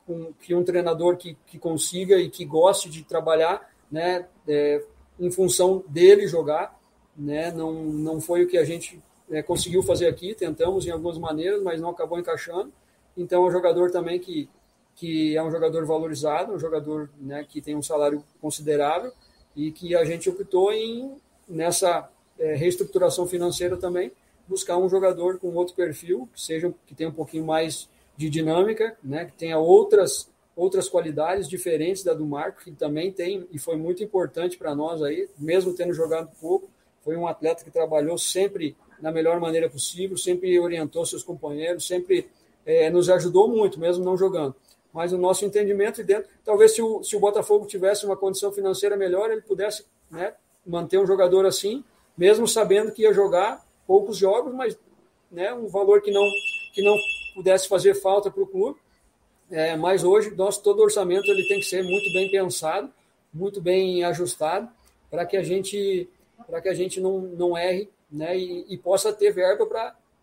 [SPEAKER 5] um, que um treinador que, que consiga e que goste de trabalhar, né, é, em função dele jogar, né, não não foi o que a gente é, conseguiu fazer aqui, tentamos em algumas maneiras, mas não acabou encaixando. Então é um jogador também que que é um jogador valorizado, um jogador né, que tem um salário considerável e que a gente optou em nessa é, reestruturação financeira também, buscar um jogador com outro perfil, que seja que tenha um pouquinho mais de dinâmica, né, que tenha outras outras qualidades diferentes da do Marco, que também tem e foi muito importante para nós aí, mesmo tendo jogado pouco, foi um atleta que trabalhou sempre na melhor maneira possível, sempre orientou seus companheiros, sempre é, nos ajudou muito, mesmo não jogando. Mas o nosso entendimento e dentro, talvez se o, se o Botafogo tivesse uma condição financeira melhor, ele pudesse né, manter um jogador assim, mesmo sabendo que ia jogar poucos jogos, mas né, um valor que não, que não pudesse fazer falta para o clube. É, mas hoje, nosso todo orçamento ele tem que ser muito bem pensado, muito bem ajustado, para que a gente, para que a gente não, não erre né, e, e possa ter verba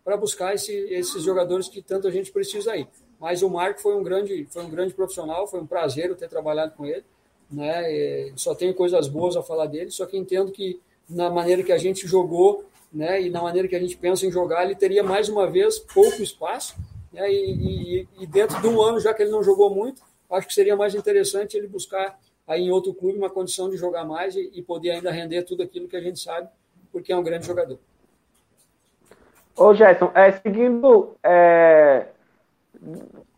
[SPEAKER 5] para buscar esse, esses jogadores que tanto a gente precisa aí. Mas o Marco foi um grande, foi um grande profissional, foi um prazer ter trabalhado com ele. Né, só tenho coisas boas a falar dele, só que entendo que na maneira que a gente jogou né, e na maneira que a gente pensa em jogar, ele teria mais uma vez pouco espaço. Né, e, e, e, dentro de um ano, já que ele não jogou muito, acho que seria mais interessante ele buscar aí em outro clube uma condição de jogar mais e, e poder ainda render tudo aquilo que a gente sabe, porque é um grande jogador.
[SPEAKER 4] Ô, Gerson, é, seguindo é,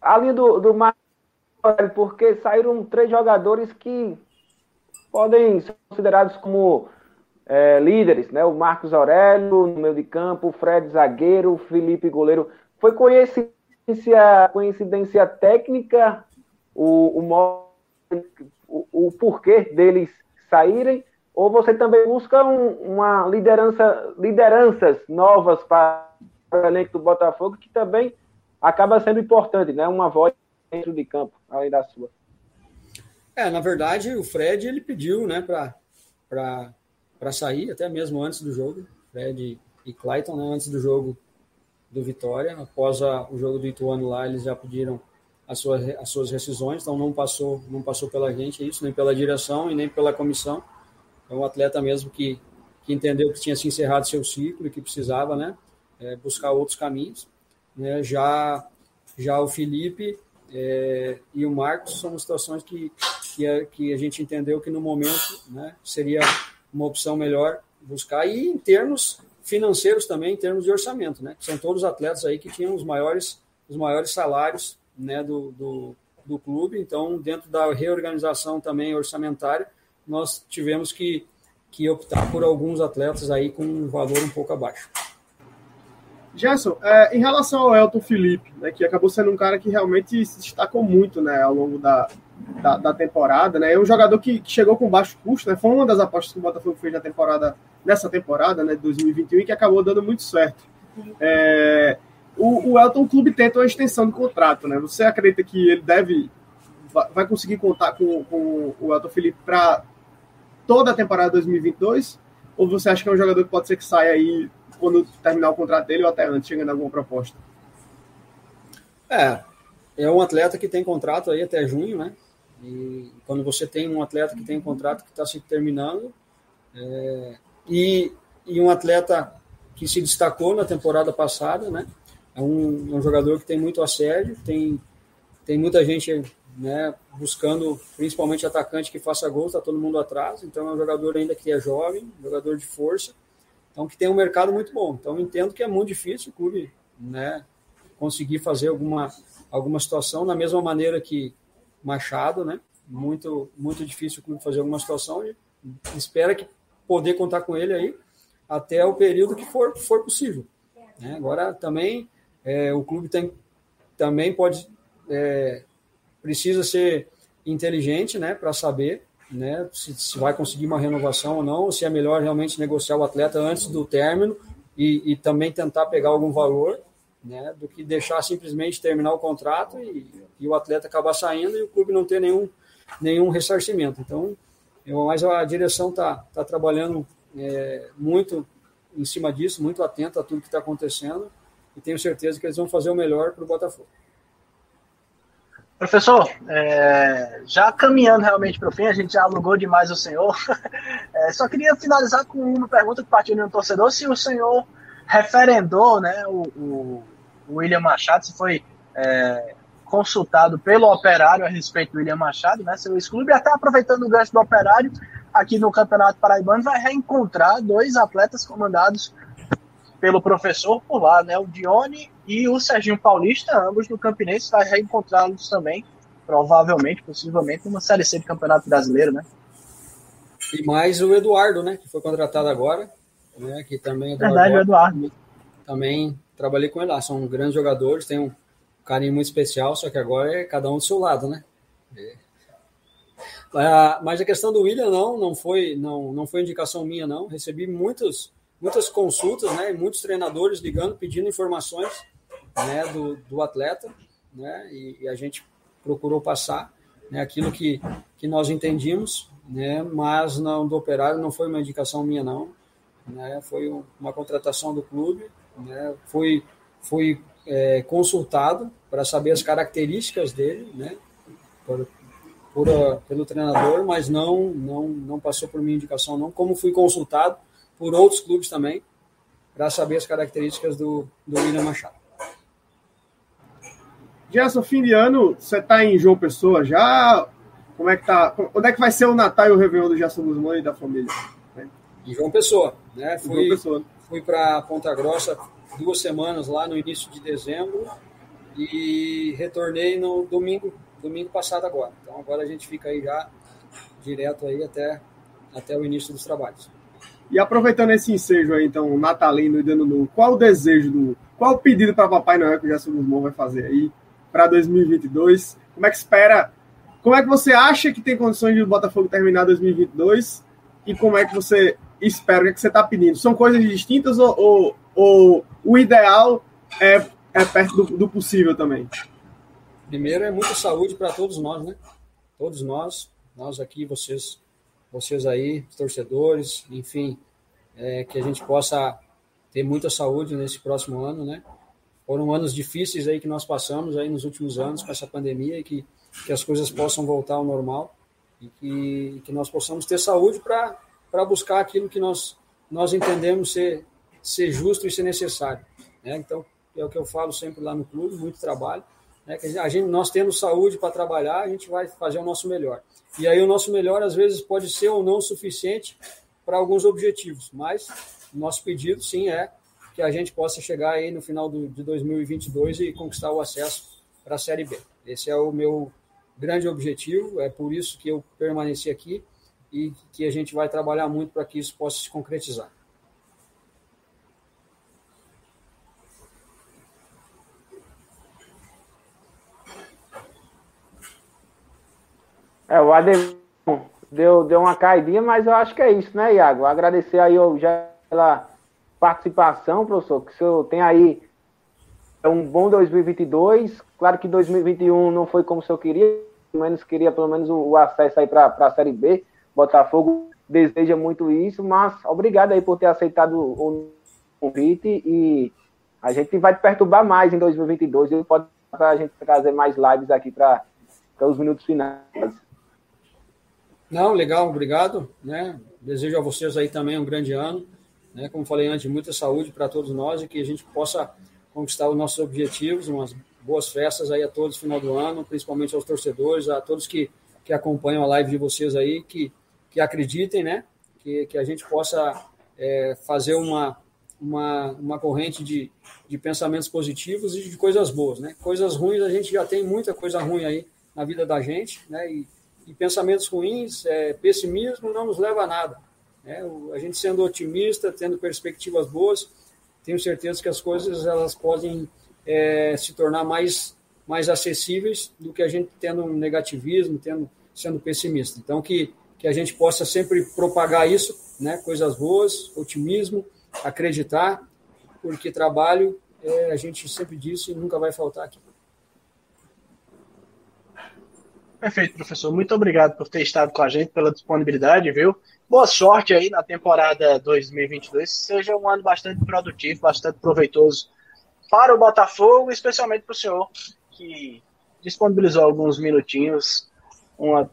[SPEAKER 4] a linha do, do porque saíram três jogadores que podem ser considerados como é, líderes, né? O Marcos Aurélio no meio de campo, o Fred zagueiro, o Felipe goleiro. Foi coincidência, coincidência técnica o, o, o, o porquê deles saírem? Ou você também busca um, uma liderança, lideranças novas para o elenco do Botafogo, que também acaba sendo importante, né? Uma voz dentro de campo, além da sua.
[SPEAKER 5] É, na verdade, o Fred ele pediu, né, para sair, até mesmo antes do jogo, Fred e Clayton, né, antes do jogo do Vitória. Após a, o jogo do Ituano lá, eles já pediram as suas, as suas rescisões, então não passou, não passou pela gente isso, nem pela direção e nem pela comissão. É um atleta mesmo que, que entendeu que tinha se encerrado seu ciclo e que precisava né, é, buscar outros caminhos. Né, já, já o Felipe é, e o Marcos são situações que, que, a, que a gente entendeu que no momento né, seria uma opção melhor buscar. E em termos financeiros também, em termos de orçamento, né? São todos atletas aí que tinham os maiores, os maiores salários né, do, do, do clube. Então, dentro da reorganização também orçamentária, nós tivemos que, que optar por alguns atletas aí com um valor um pouco abaixo.
[SPEAKER 3] Gerson, é, em relação ao Elton Felipe, né, que acabou sendo um cara que realmente se destacou muito né, ao longo da, da, da, temporada, né? É um jogador que, que, chegou com baixo custo, né? Foi uma das apostas que o Botafogo fez na temporada, nessa temporada, né, de 2021, e que acabou dando muito certo. É, o, o Elton Clube tenta uma extensão de contrato, né? Você acredita que ele deve vai conseguir contar com, com o Elton Felipe para toda a temporada 2022? Ou você acha que é um jogador que pode ser que saia aí quando terminar o contrato dele ou até antes, chegando alguma proposta?
[SPEAKER 5] É, é um atleta que tem contrato aí até junho, né? E quando você tem um atleta que tem um contrato que está se terminando, é, e, e um atleta que se destacou na temporada passada, né? É um, é um jogador que tem muito assédio, tem, tem muita gente né, buscando, principalmente atacante que faça gol, está todo mundo atrás. Então é um jogador ainda que é jovem, jogador de força, então que tem um mercado muito bom. Então entendo que é muito difícil o clube né, conseguir fazer alguma, alguma situação da mesma maneira que Machado, né? Muito, muito difícil o clube fazer alguma situação. E espera que poder contar com ele aí até o período que for, for possível. Né? Agora também é, o clube tem, também pode é, precisa ser inteligente, né, para saber, né, se, se, vai conseguir uma renovação ou não, se é melhor realmente negociar o atleta antes do término e, e também tentar pegar algum valor, né, do que deixar simplesmente terminar o contrato e, e, o atleta acabar saindo e o clube não ter nenhum nenhum ressarcimento. Então, eu, mas a direção está tá trabalhando é, muito em cima disso, muito atento a tudo que está acontecendo e tenho certeza que eles vão fazer o melhor para o Botafogo.
[SPEAKER 2] Professor, é, já caminhando realmente para o fim, a gente já alugou demais o senhor. [laughs] É, só queria finalizar com uma pergunta que partiu de um torcedor: se o senhor referendou né, o, o, o William Machado, se foi é, consultado pelo operário a respeito do William Machado, né, seu ex-clube, até aproveitando o gancho do operário, aqui no Campeonato Paraibano, vai reencontrar dois atletas comandados pelo professor por lá, né? O Dione e o Serginho Paulista, ambos no Campinense, vai reencontrá-los também, provavelmente, possivelmente, numa Série C de Campeonato Brasileiro, né?
[SPEAKER 5] E mais o Eduardo, né? Que foi contratado agora, né? Que também
[SPEAKER 2] Eduardo, Verdade, o Eduardo.
[SPEAKER 5] Também trabalhei com ele lá. São grandes jogadores, tem um carinho muito especial, só que agora é cada um do seu lado, né? É. Ah, mas a questão do William não, não foi, não, não foi indicação minha não. Recebi muitos muitas consultas, né, muitos treinadores ligando, pedindo informações né, do, do atleta, né, e, e, a gente procurou passar né, aquilo que, que nós entendimos, né, mas não do operário não foi uma indicação minha não, né, foi uma contratação do clube, né, foi, foi é, consultado para saber as características dele, né, por, por, pelo treinador, mas não, não, não passou por minha indicação não, como fui consultado por outros clubes também, para saber as características do, do William Machado.
[SPEAKER 3] Gerson, fim de ano, você está em João Pessoa já? Como é que tá? Onde é que vai ser o Natal e o Réveillon do Gerson Guzmão e da família?
[SPEAKER 5] Em João Pessoa, né? Fui, Pessoa. Fui para Ponta Grossa duas semanas lá no início de dezembro e retornei no domingo, domingo passado agora. Então agora a gente fica aí já direto aí até, até o início dos trabalhos.
[SPEAKER 3] E aproveitando esse ensejo aí, então, natalino e dando novo, qual o desejo do. Qual o pedido para Papai Noel que o Gerson Guzmão vai fazer aí para 2022? Como é que espera? Como é que você acha que tem condições de o Botafogo terminar 2022? E como é que você espera? O que, é que você está pedindo? São coisas distintas ou, ou, ou, o ideal é, é perto do, do possível também?
[SPEAKER 5] Primeiro é muita saúde para todos nós, né? Todos nós, nós aqui, vocês vocês aí, torcedores, enfim, é, que a gente possa ter muita saúde nesse próximo ano, né? Foram anos difíceis aí que nós passamos aí nos últimos anos com essa pandemia e que, que as coisas possam voltar ao normal e que, que nós possamos ter saúde para buscar aquilo que nós, nós entendemos ser, ser justo e ser necessário. Né? Então, é o que eu falo sempre lá no clube, muito trabalho. Né? Que a gente, nós tendo saúde para trabalhar, a gente vai fazer o nosso melhor. E aí o nosso melhor, às vezes, pode ser ou não suficiente para alguns objetivos, mas nosso pedido, sim, é que a gente possa chegar aí no final do, de 2022 e conquistar o acesso para a Série B. Esse é o meu grande objetivo, é por isso que eu permaneci aqui e que a gente vai trabalhar muito para que isso possa se concretizar.
[SPEAKER 4] É, o Ademir deu, deu uma caidinha, mas eu acho que é isso, né, Iago? Agradecer aí já pela participação, professor, que o senhor tem aí um bom 2022. Claro que 2021 não foi como o senhor queria, pelo menos queria pelo menos o acesso aí para a Série B. Botafogo deseja muito isso, mas obrigado aí por ter aceitado o convite e a gente vai te perturbar mais em 2022 e pode para a gente trazer mais lives aqui para os minutos finais.
[SPEAKER 5] Não, legal, obrigado. Né? Desejo a vocês aí também um grande ano. Né? Como falei antes, muita saúde para todos nós e que a gente possa conquistar os nossos objetivos, uma, boas festas aí a todos no final do ano, principalmente aos torcedores, a todos que, que acompanham a live de vocês aí, que, que acreditem, né? Que, que a gente possa é, fazer uma, uma, uma corrente de, de pensamentos positivos e de coisas boas, né? Coisas ruins, a gente já tem muita coisa ruim aí na vida da gente, né? E, e pensamentos ruins, é, pessimismo não nos leva a nada. Né? A gente sendo otimista, tendo perspectivas boas, tenho certeza que as coisas elas podem é, se tornar mais, mais acessíveis do que a gente tendo um negativismo, tendo, sendo pessimista. Então, que, que a gente possa sempre propagar isso, né? coisas boas, otimismo, acreditar, porque trabalho, é, a gente sempre disse, nunca vai faltar aqui.
[SPEAKER 2] Perfeito, professor. Muito obrigado por ter estado com a gente, pela disponibilidade, viu? Boa sorte aí na temporada 2022. Seja um ano bastante produtivo, bastante proveitoso para o Botafogo, especialmente para o senhor, que disponibilizou alguns minutinhos, uma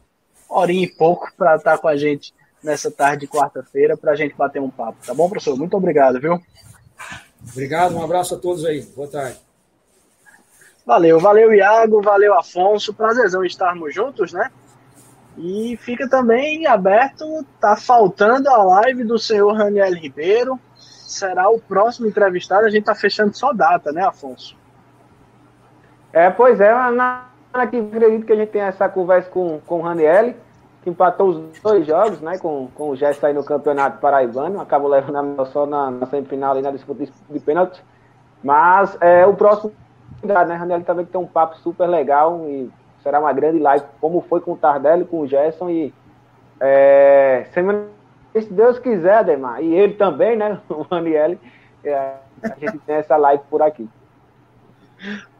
[SPEAKER 2] horinha e pouco, [laughs] para estar com a gente nessa tarde de quarta-feira, para a gente bater um papo. Tá bom, professor? Muito obrigado, viu?
[SPEAKER 5] Obrigado, um abraço a todos aí. Boa tarde.
[SPEAKER 2] Valeu, valeu, Iago, valeu, Afonso. Prazerzão estarmos juntos, né? E fica também aberto, tá faltando a live do senhor Raniel Ribeiro. Será o próximo entrevistado. A gente tá fechando só data, né, Afonso?
[SPEAKER 4] É, pois é, na que acredito que a gente tem essa conversa com, com o Raniel, que empatou os dois jogos, né, com, com o Gesto aí no Campeonato Paraibano, acabou levando a só na, na semifinal e na disputa de pênalti. Mas é, o próximo né? Raniel também tem um papo super legal e será uma grande live, como foi com o Tardelli, com o Gerson e é, semana, se Deus quiser, Ademar, e ele também, né, [laughs] o Raniel, é, a gente tem essa live por aqui.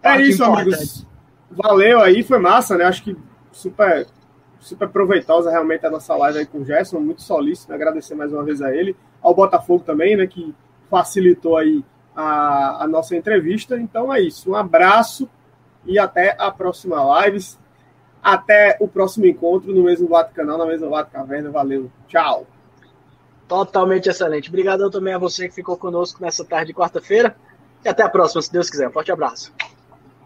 [SPEAKER 3] É isso, amigos. Valeu aí, foi massa, né? Acho que super, super proveitosa realmente a nossa live aí com o Gerson, muito solícito, agradecer mais uma vez a ele, ao Botafogo também, né, que facilitou aí a, a nossa entrevista. Então é isso. Um abraço e até a próxima live. Até o próximo encontro no mesmo Bate Canal, na mesma Bate Caverna. Valeu. Tchau.
[SPEAKER 2] Totalmente excelente. Obrigado também a você que ficou conosco nessa tarde de quarta-feira. E até a próxima, se Deus quiser. Forte abraço.